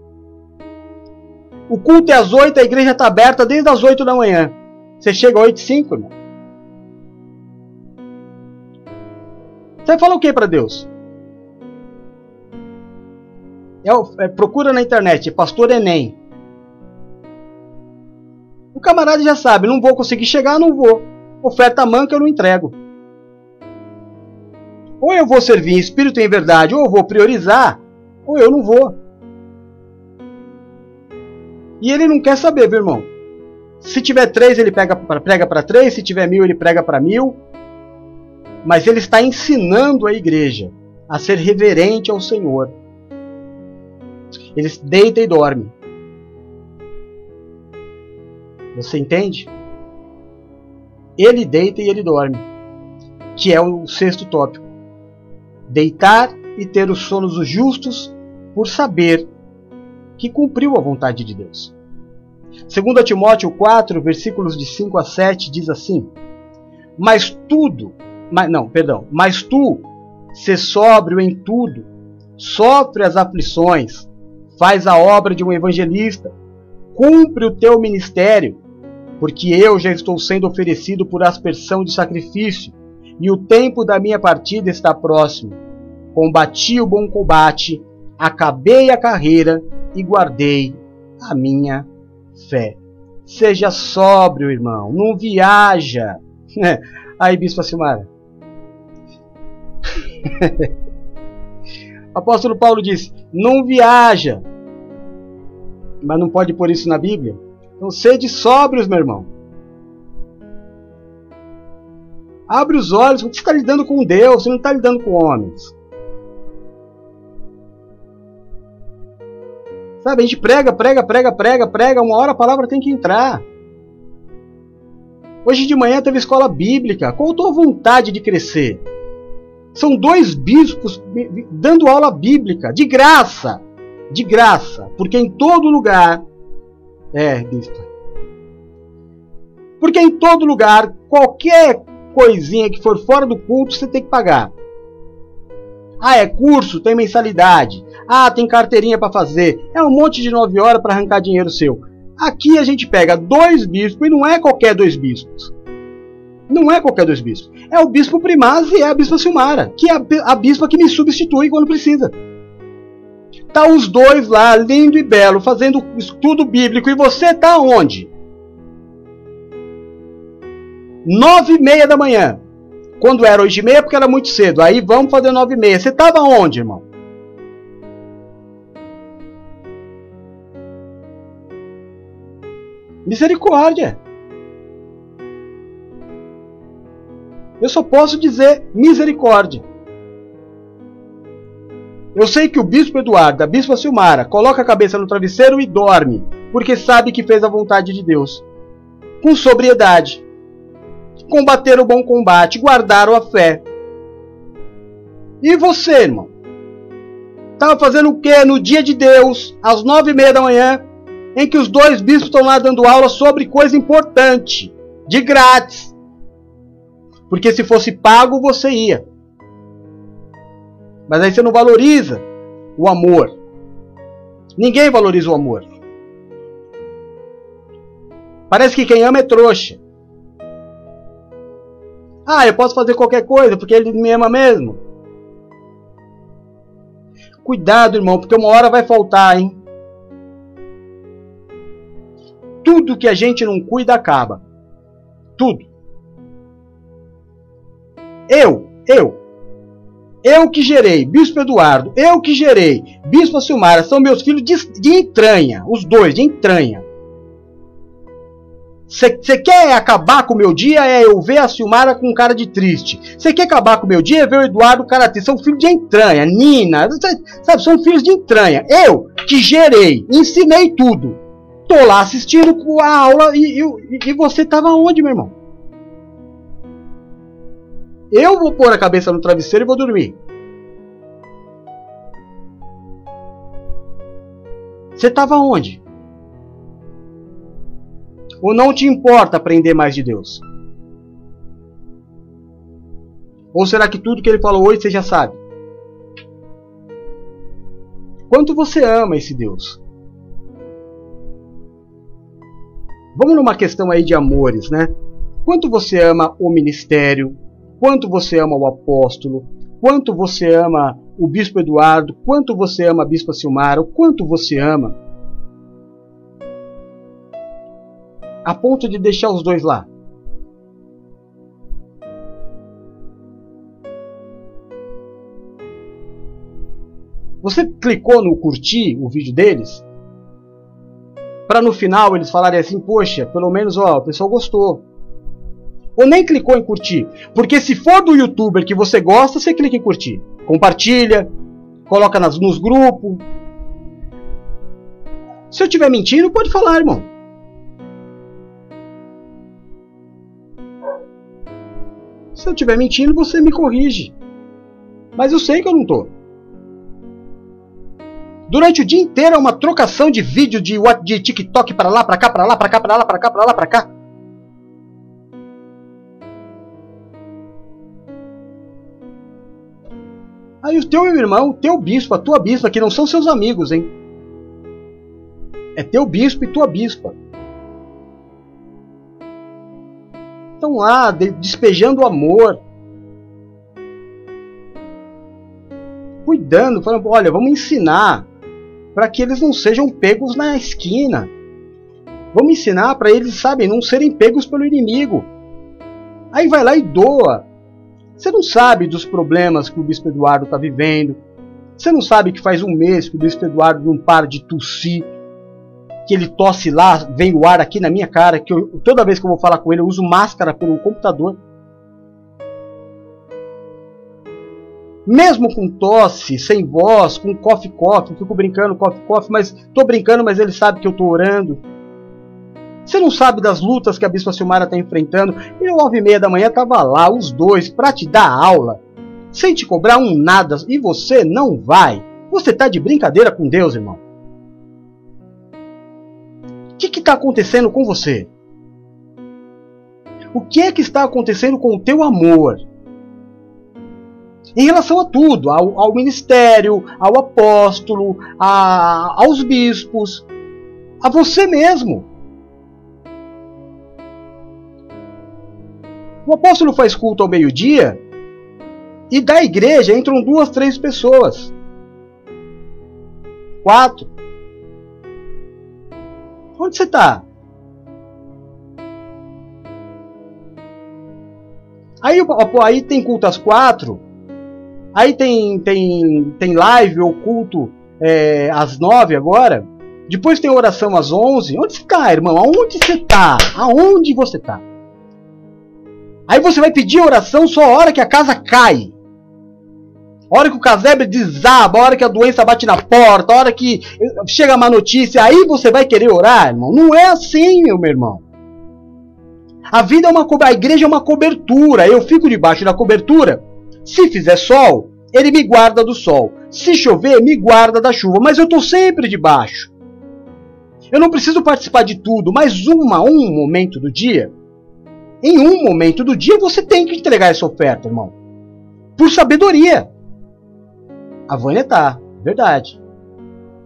O culto é às 8, a igreja está aberta desde as 8 da manhã. Você chega às 8 e 5, irmão. Você fala o que para Deus? É, é, procura na internet, Pastor Enem. O camarada já sabe, não vou conseguir chegar, não vou. Oferta manca eu não entrego. Ou eu vou servir em espírito e em verdade, ou eu vou priorizar, ou eu não vou. E ele não quer saber, viu, irmão? Se tiver três, ele pega, prega para três, se tiver mil, ele prega para mil. Mas ele está ensinando a igreja a ser reverente ao Senhor. Ele deita e dorme. Você entende? Ele deita e ele dorme. Que é o sexto tópico deitar e ter os sonos dos justos, por saber que cumpriu a vontade de Deus. 2 Timóteo 4, versículos de 5 a 7 diz assim: Mas tudo, mas, não, perdão, mas tu, se sóbrio em tudo, sofre as aflições, faz a obra de um evangelista, cumpre o teu ministério, porque eu já estou sendo oferecido por aspersão de sacrifício, e o tempo da minha partida está próximo. Combati o bom combate, acabei a carreira e guardei a minha fé. Seja sóbrio, irmão, não viaja. [laughs] Aí, Bispo Silmara. [laughs] apóstolo Paulo disse: não viaja. Mas não pode pôr isso na Bíblia. Então, sede sóbrios, meu irmão. Abre os olhos, você está lidando com Deus, você não está lidando com homens. Sabe, a gente prega, prega, prega, prega, prega, uma hora a palavra tem que entrar. Hoje de manhã teve escola bíblica. Qual a tua vontade de crescer? São dois bispos dando aula bíblica, de graça. De graça. Porque em todo lugar. É, bispo. Porque em todo lugar, qualquer coisinha que for fora do culto, você tem que pagar. Ah, é curso, tem mensalidade. Ah, tem carteirinha para fazer. É um monte de nove horas para arrancar dinheiro seu. Aqui a gente pega dois bispos e não é qualquer dois bispos. Não é qualquer dois bispos. É o bispo Primaz e é a bispa Silmara, que é a, bispa que me substitui quando precisa. Tá os dois lá, lindo e belo, fazendo estudo bíblico. E você tá onde? Nove e meia da manhã. Quando era oito e meia, porque era muito cedo. Aí vamos fazer nove e meia. Você estava onde, irmão? Misericórdia. Eu só posso dizer misericórdia. Eu sei que o bispo Eduardo, a bispa Silmara, coloca a cabeça no travesseiro e dorme, porque sabe que fez a vontade de Deus. Com sobriedade combater o bom combate, guardaram a fé. E você, irmão? Estava fazendo o que no dia de Deus, às nove e meia da manhã, em que os dois bispos estão lá dando aula sobre coisa importante, de grátis. Porque se fosse pago, você ia. Mas aí você não valoriza o amor. Ninguém valoriza o amor. Parece que quem ama é trouxa. Ah, eu posso fazer qualquer coisa porque ele me ama mesmo. Cuidado, irmão, porque uma hora vai faltar, hein? Tudo que a gente não cuida acaba. Tudo. Eu, eu, eu que gerei Bispo Eduardo, eu que gerei Bispo Silmara, são meus filhos de, de entranha, os dois, de entranha. Você quer acabar com o meu dia? É eu ver a Silmara com cara de triste. Você quer acabar com o meu dia? É ver o Eduardo com cara triste. São filhos de entranha. Nina, sabe? São filhos de entranha. Eu, que gerei, ensinei tudo. Tô lá assistindo a aula e, e, e você tava onde, meu irmão? Eu vou pôr a cabeça no travesseiro e vou dormir. Você estava onde? Ou não te importa aprender mais de Deus? Ou será que tudo que ele falou hoje você já sabe? Quanto você ama esse Deus? Vamos numa questão aí de amores, né? Quanto você ama o ministério? Quanto você ama o apóstolo? Quanto você ama o bispo Eduardo? Quanto você ama a bispa Silmara? O quanto você ama a ponto de deixar os dois lá. Você clicou no curtir o vídeo deles? Para no final eles falarem assim: Poxa, pelo menos ó, o pessoal gostou. Ou nem clicou em curtir. Porque se for do youtuber que você gosta, você clica em curtir. Compartilha, coloca nas, nos grupos. Se eu estiver mentindo, pode falar, irmão. Se eu estiver mentindo, você me corrige. Mas eu sei que eu não estou. Durante o dia inteiro é uma trocação de vídeo de, de TikTok para lá, para cá, para lá, para cá, para lá, para cá, para lá, para cá. Aí o teu irmão, o teu bispo, a tua bispa, que não são seus amigos, hein? É teu bispo e tua bispa. estão lá despejando amor, cuidando, falando: olha, vamos ensinar para que eles não sejam pegos na esquina. Vamos ensinar para eles, sabem, não serem pegos pelo inimigo. Aí vai lá e doa. Você não sabe dos problemas que o Bispo Eduardo está vivendo. Você não sabe que faz um mês que o Bispo Eduardo não para de tossir que ele tosse lá, vem o ar aqui na minha cara, que eu, toda vez que eu vou falar com ele eu uso máscara pelo computador. Mesmo com tosse, sem voz, com coffee coffee, fico brincando coffee coffee, mas tô brincando, mas ele sabe que eu tô orando. Você não sabe das lutas que a Bispa Silmara está enfrentando. E nove e meia da manhã tava lá, os dois, para te dar aula, sem te cobrar um nada, e você não vai. Você tá de brincadeira com Deus, irmão. O que está acontecendo com você? O que é que está acontecendo com o teu amor? Em relação a tudo, ao, ao ministério, ao apóstolo, a, aos bispos, a você mesmo. O apóstolo faz culto ao meio-dia e da igreja entram duas, três pessoas. Quatro. Onde você está? Aí, aí tem culto às quatro. Aí tem, tem, tem live ou culto é, às nove agora. Depois tem oração às onze. Onde você está, irmão? Aonde você está? Aonde você está? Aí você vai pedir oração só a hora que a casa cai. A hora que o casebre desaba, a hora que a doença bate na porta, a hora que chega má notícia, aí você vai querer orar, irmão. Não é assim, meu irmão. A vida é uma a igreja é uma cobertura. Eu fico debaixo da cobertura. Se fizer sol, ele me guarda do sol. Se chover, me guarda da chuva. Mas eu estou sempre debaixo. Eu não preciso participar de tudo, mas uma, um momento do dia, em um momento do dia você tem que entregar essa oferta, irmão. Por sabedoria. A Vânia tá, verdade.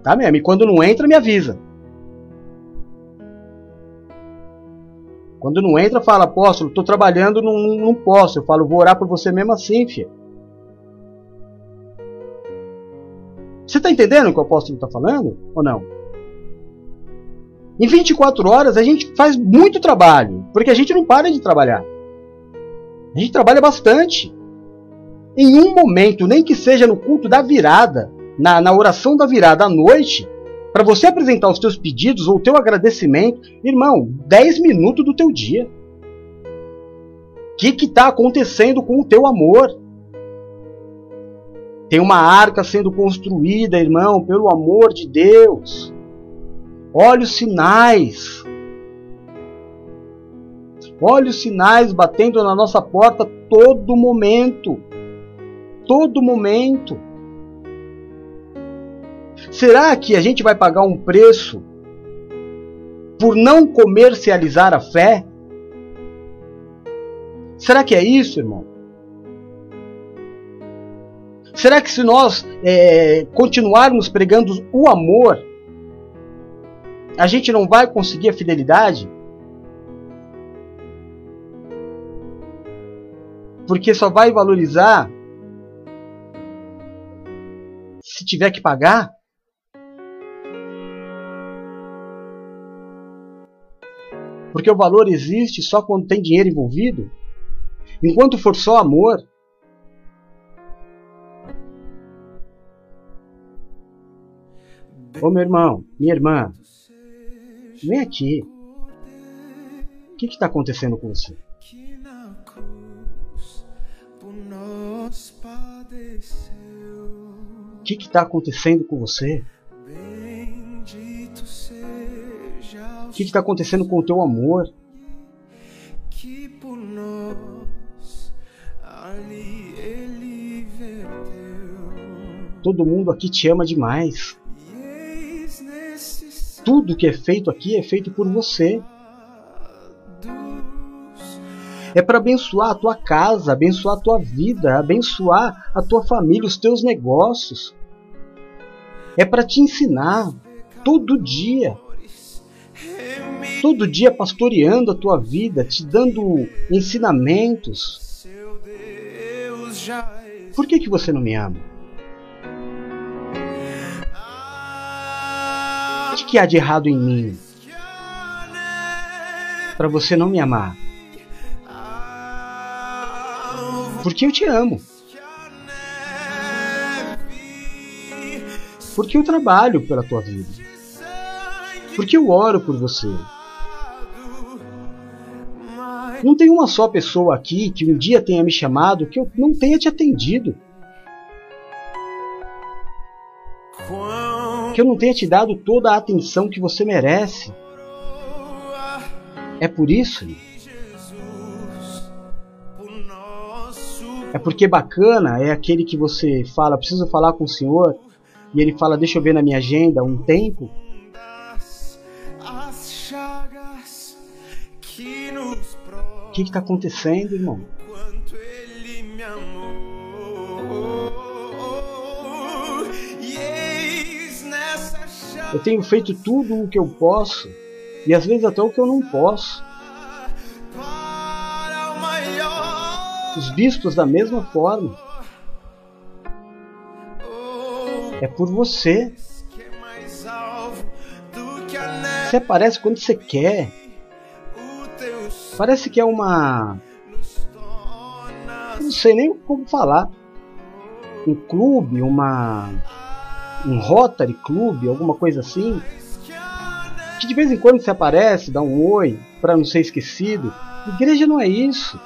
Tá mesmo? E quando não entra, me avisa. Quando não entra, fala, apóstolo, estou trabalhando, não, não posso. Eu falo, vou orar por você mesmo assim, filha. Você está entendendo o que o apóstolo está falando? Ou não? Em 24 horas a gente faz muito trabalho, porque a gente não para de trabalhar. A gente trabalha bastante. Em um momento, nem que seja no culto da virada, na, na oração da virada à noite, para você apresentar os teus pedidos ou o teu agradecimento, irmão, 10 minutos do teu dia. O que está acontecendo com o teu amor? Tem uma arca sendo construída, irmão, pelo amor de Deus. Olha os sinais. Olha os sinais batendo na nossa porta todo momento. Todo momento. Será que a gente vai pagar um preço por não comercializar a fé? Será que é isso, irmão? Será que se nós é, continuarmos pregando o amor, a gente não vai conseguir a fidelidade? Porque só vai valorizar se tiver que pagar? Porque o valor existe só quando tem dinheiro envolvido. Enquanto for só amor, Ô meu irmão, minha irmã, vem aqui. O que está acontecendo com você? O que está acontecendo com você? O que está acontecendo com o teu amor? Todo mundo aqui te ama demais. Tudo que é feito aqui é feito por você. É para abençoar a tua casa, abençoar a tua vida, abençoar a tua família, os teus negócios. É para te ensinar todo dia. Todo dia pastoreando a tua vida, te dando ensinamentos. Por que, que você não me ama? O que há de errado em mim? Para você não me amar? Porque eu te amo. Porque eu trabalho pela tua vida. Porque eu oro por você. Não tem uma só pessoa aqui que um dia tenha me chamado que eu não tenha te atendido. Que eu não tenha te dado toda a atenção que você merece. É por isso. É porque bacana é aquele que você fala, preciso falar com o senhor, e ele fala, deixa eu ver na minha agenda um tempo. O que está acontecendo, irmão? Eu tenho feito tudo o que eu posso e às vezes até o que eu não posso. Os bispos da mesma forma. É por você. Você aparece quando você quer. Parece que é uma. Não sei nem como falar. Um clube, uma. Um Rotary Club, alguma coisa assim. Que de vez em quando você aparece, dá um oi, para não ser esquecido. Igreja não é isso.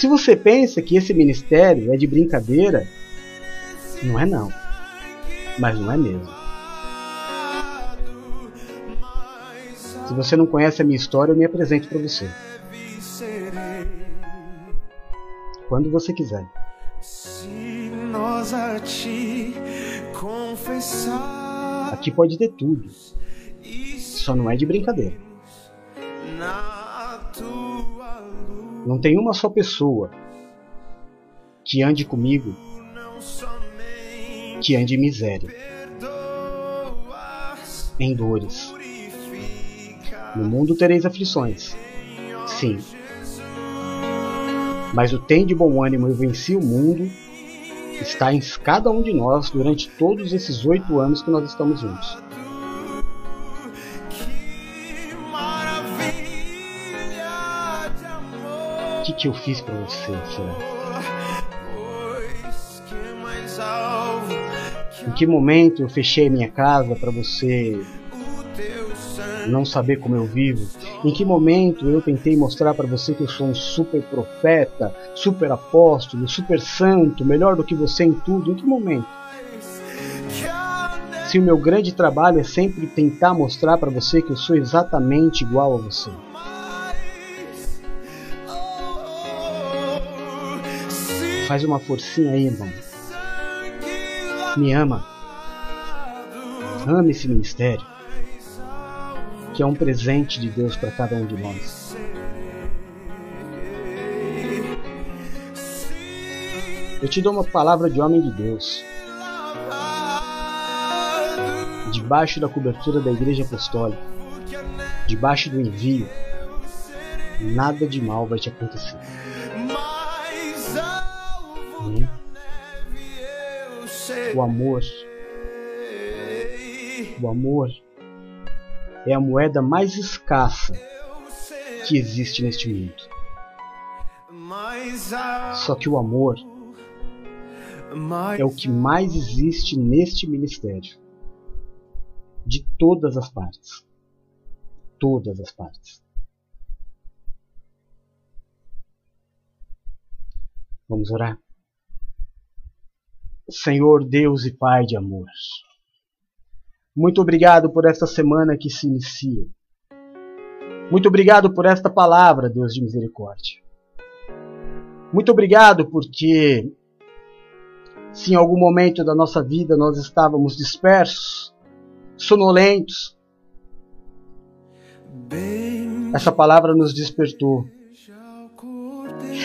Se você pensa que esse ministério é de brincadeira, não é não. Mas não é mesmo. Se você não conhece a minha história, eu me apresento para você. Quando você quiser. Aqui pode ter tudo. Só não é de brincadeira. Não tem uma só pessoa que ande comigo que ande em miséria, em dores. No mundo tereis aflições. Sim. Mas o tem de bom ânimo e venci o mundo está em cada um de nós durante todos esses oito anos que nós estamos juntos. Que, eu fiz para você? Em que momento eu fechei minha casa para você não saber como eu vivo? Em que momento eu tentei mostrar para você que eu sou um super profeta, super apóstolo, super santo, melhor do que você em tudo? Em que momento? Se o meu grande trabalho é sempre tentar mostrar para você que eu sou exatamente igual a você. Faz uma forcinha aí, irmão. Me ama. Ame esse ministério que é um presente de Deus para cada um de nós. Eu te dou uma palavra de homem de Deus. Debaixo da cobertura da Igreja Apostólica, debaixo do envio, nada de mal vai te acontecer. O amor, o amor é a moeda mais escassa que existe neste mundo. Só que o amor é o que mais existe neste ministério. De todas as partes. Todas as partes. Vamos orar? Senhor Deus e Pai de amor. Muito obrigado por esta semana que se inicia. Muito obrigado por esta palavra, Deus de misericórdia. Muito obrigado porque, se em algum momento da nossa vida nós estávamos dispersos, sonolentos, essa palavra nos despertou.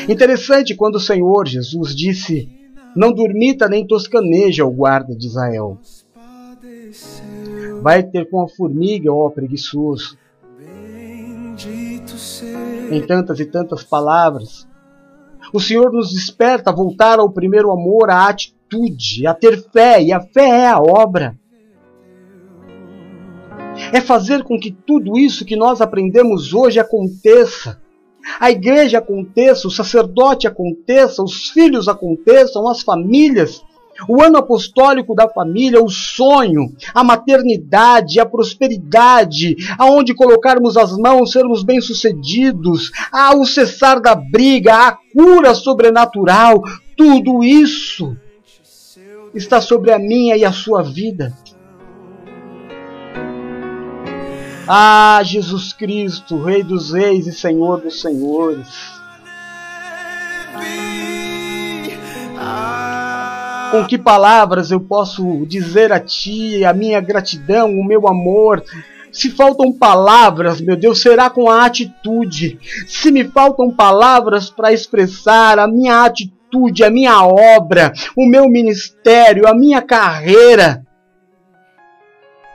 Interessante quando o Senhor Jesus disse: Não dormita nem toscaneja o guarda de Israel vai ter com a formiga, ó preguiçoso. Em tantas e tantas palavras, o Senhor nos desperta a voltar ao primeiro amor, à atitude, a ter fé, e a fé é a obra. É fazer com que tudo isso que nós aprendemos hoje aconteça. A igreja aconteça, o sacerdote aconteça, os filhos aconteçam, as famílias o ano apostólico da família, o sonho, a maternidade, a prosperidade, aonde colocarmos as mãos, sermos bem-sucedidos, o cessar da briga, a cura sobrenatural, tudo isso está sobre a minha e a sua vida. Ah, Jesus Cristo, Rei dos Reis e Senhor dos Senhores. Com que palavras eu posso dizer a Ti a minha gratidão, o meu amor? Se faltam palavras, meu Deus, será com a atitude. Se me faltam palavras para expressar a minha atitude, a minha obra, o meu ministério, a minha carreira,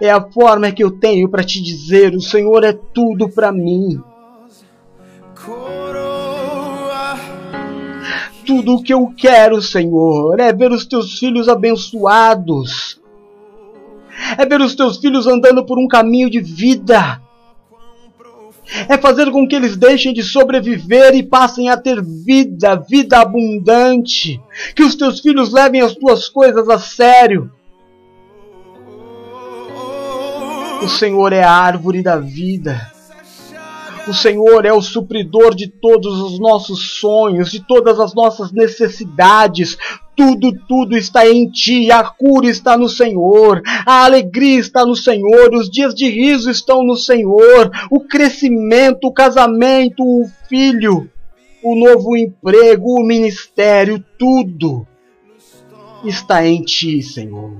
é a forma que eu tenho para te dizer: o Senhor é tudo para mim. Tudo o que eu quero, Senhor, é ver os teus filhos abençoados. É ver os teus filhos andando por um caminho de vida. É fazer com que eles deixem de sobreviver e passem a ter vida, vida abundante. Que os teus filhos levem as tuas coisas a sério. O Senhor é a árvore da vida. O Senhor é o supridor de todos os nossos sonhos, de todas as nossas necessidades. Tudo, tudo está em ti. A cura está no Senhor. A alegria está no Senhor. Os dias de riso estão no Senhor. O crescimento, o casamento, o filho, o novo emprego, o ministério, tudo está em ti, Senhor.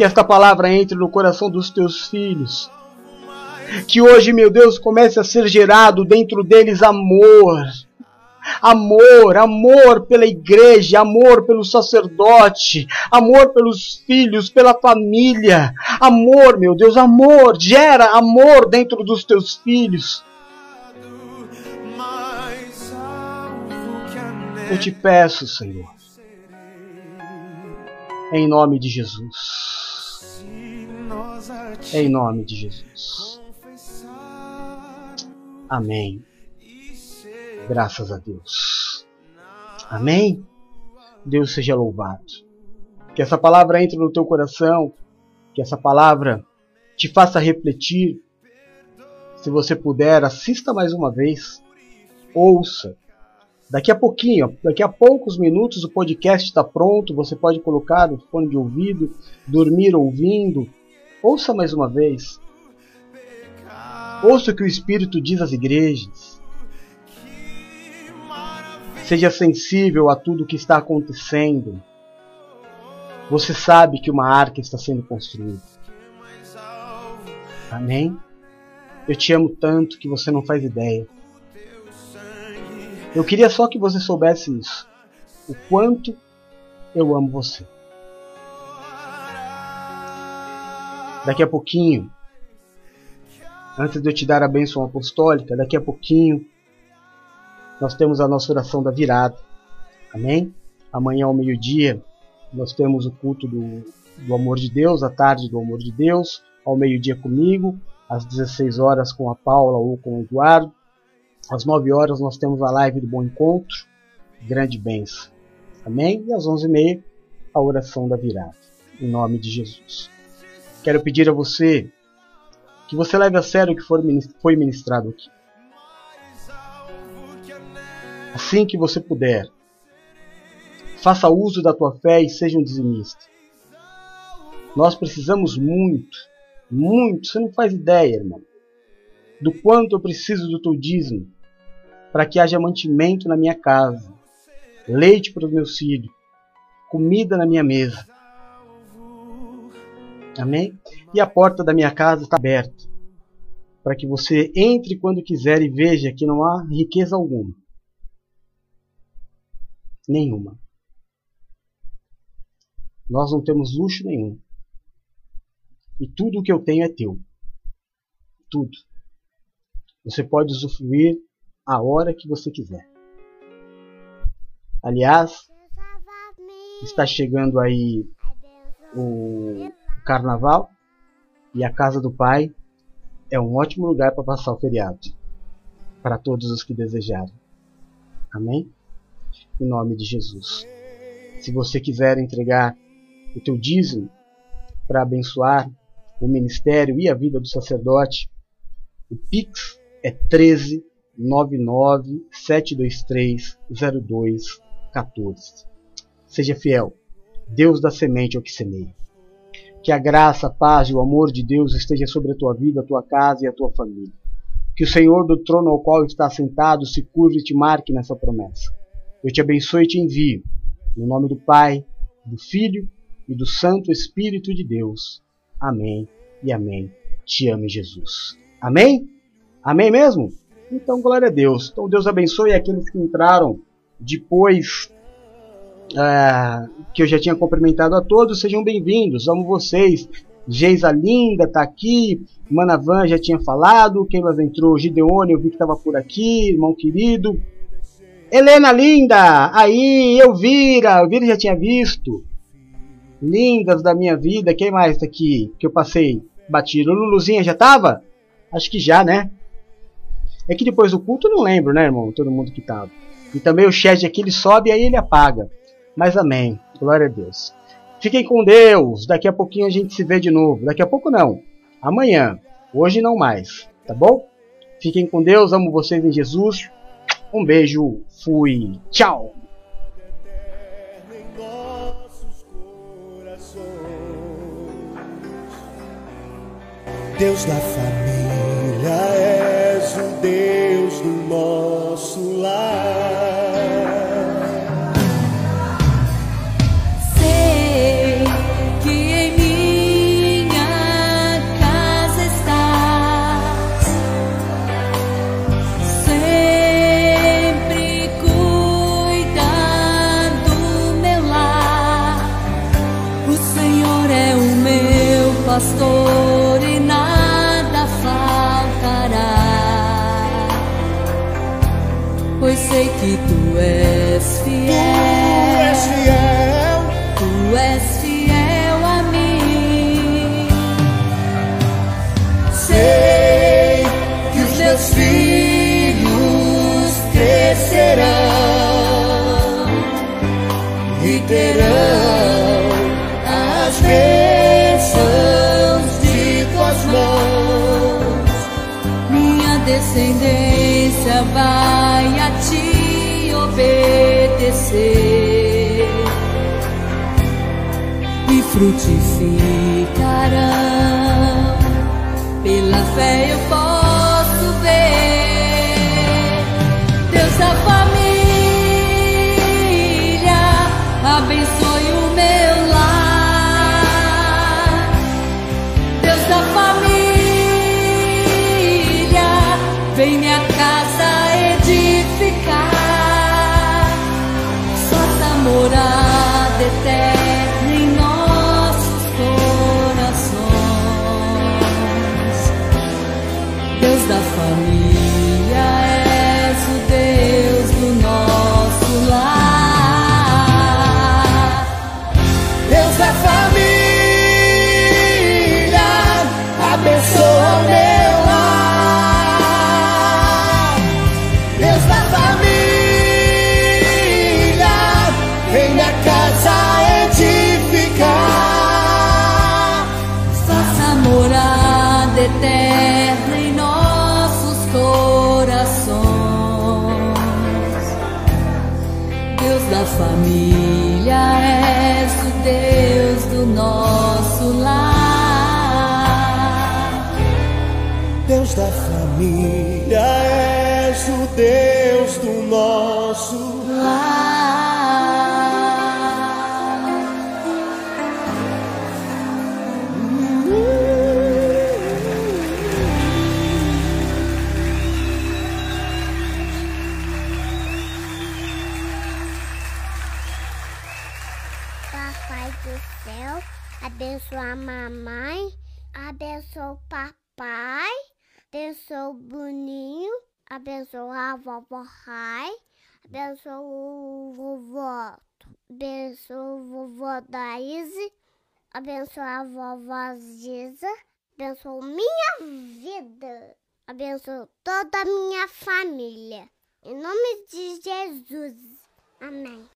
Que esta palavra entre no coração dos teus filhos. Que hoje, meu Deus, comece a ser gerado dentro deles amor. Amor, amor pela igreja, amor pelo sacerdote, amor pelos filhos, pela família. Amor, meu Deus, amor, gera amor dentro dos teus filhos. Eu te peço, Senhor, em nome de Jesus. Em nome de Jesus. Amém. Graças a Deus. Amém. Deus seja louvado. Que essa palavra entre no teu coração, que essa palavra te faça refletir. Se você puder, assista mais uma vez, ouça, Daqui a pouquinho, daqui a poucos minutos, o podcast está pronto. Você pode colocar no fone de ouvido, dormir ouvindo. Ouça mais uma vez. Ouça o que o Espírito diz às igrejas. Seja sensível a tudo o que está acontecendo. Você sabe que uma arca está sendo construída. Amém? Eu te amo tanto que você não faz ideia. Eu queria só que você soubesse isso. O quanto eu amo você. Daqui a pouquinho, antes de eu te dar a bênção apostólica, daqui a pouquinho, nós temos a nossa oração da virada. Amém? Amanhã ao meio-dia, nós temos o culto do, do amor de Deus, a tarde do amor de Deus, ao meio-dia comigo, às 16 horas com a Paula ou com o Eduardo, às 9 horas nós temos a live do Bom Encontro, grande bênção. Amém? E às 11h30 a oração da virada, em nome de Jesus. Quero pedir a você que você leve a sério o que foi ministrado aqui. Assim que você puder, faça uso da tua fé e seja um dizimista. Nós precisamos muito, muito, você não faz ideia, irmão, do quanto eu preciso do teu dízimo para que haja mantimento na minha casa, leite para os meus filhos, comida na minha mesa. Amém? E a porta da minha casa está aberta para que você entre quando quiser e veja que não há riqueza alguma. Nenhuma. Nós não temos luxo nenhum. E tudo o que eu tenho é teu. Tudo. Você pode usufruir a hora que você quiser. Aliás, está chegando aí o carnaval e a casa do pai é um ótimo lugar para passar o feriado para todos os que desejarem. Amém? Em nome de Jesus. Se você quiser entregar o teu dízimo para abençoar o ministério e a vida do sacerdote, o Pix é 13 997230214. Seja fiel. Deus da semente ao que semeia. Que a graça, a paz e o amor de Deus esteja sobre a tua vida, a tua casa e a tua família. Que o Senhor do trono ao qual está sentado se curve e te marque nessa promessa. Eu te abençoe e te envio. No nome do Pai, do Filho e do Santo Espírito de Deus. Amém e amém. Te ame Jesus. Amém? Amém mesmo? Então, glória a Deus. Então, Deus abençoe aqueles que entraram depois é, que eu já tinha cumprimentado a todos. Sejam bem-vindos. Amo vocês. Geisa Linda está aqui. Manavan já tinha falado. Quem mais entrou? Gideone, eu vi que estava por aqui. Irmão querido. Helena Linda! Aí, Elvira! Elvira já tinha visto. Lindas da minha vida. Quem mais está aqui que eu passei batido? Luluzinha já estava? Acho que já, né? É que depois do culto eu não lembro, né, irmão? Todo mundo que tava. E também o chat aqui ele sobe e aí ele apaga. Mas amém. Glória a Deus. Fiquem com Deus. Daqui a pouquinho a gente se vê de novo. Daqui a pouco não. Amanhã. Hoje não mais. Tá bom? Fiquem com Deus. Amo vocês em Jesus. Um beijo. Fui. Tchau. Deus da família frutificarão pela fé abençoe a vovó Rai, abençoe o vovó, abençoe o vovó Daíse, abençoe a vovó Ziza, abençoe minha vida, abençoe toda a minha família. Em nome de Jesus. Amém.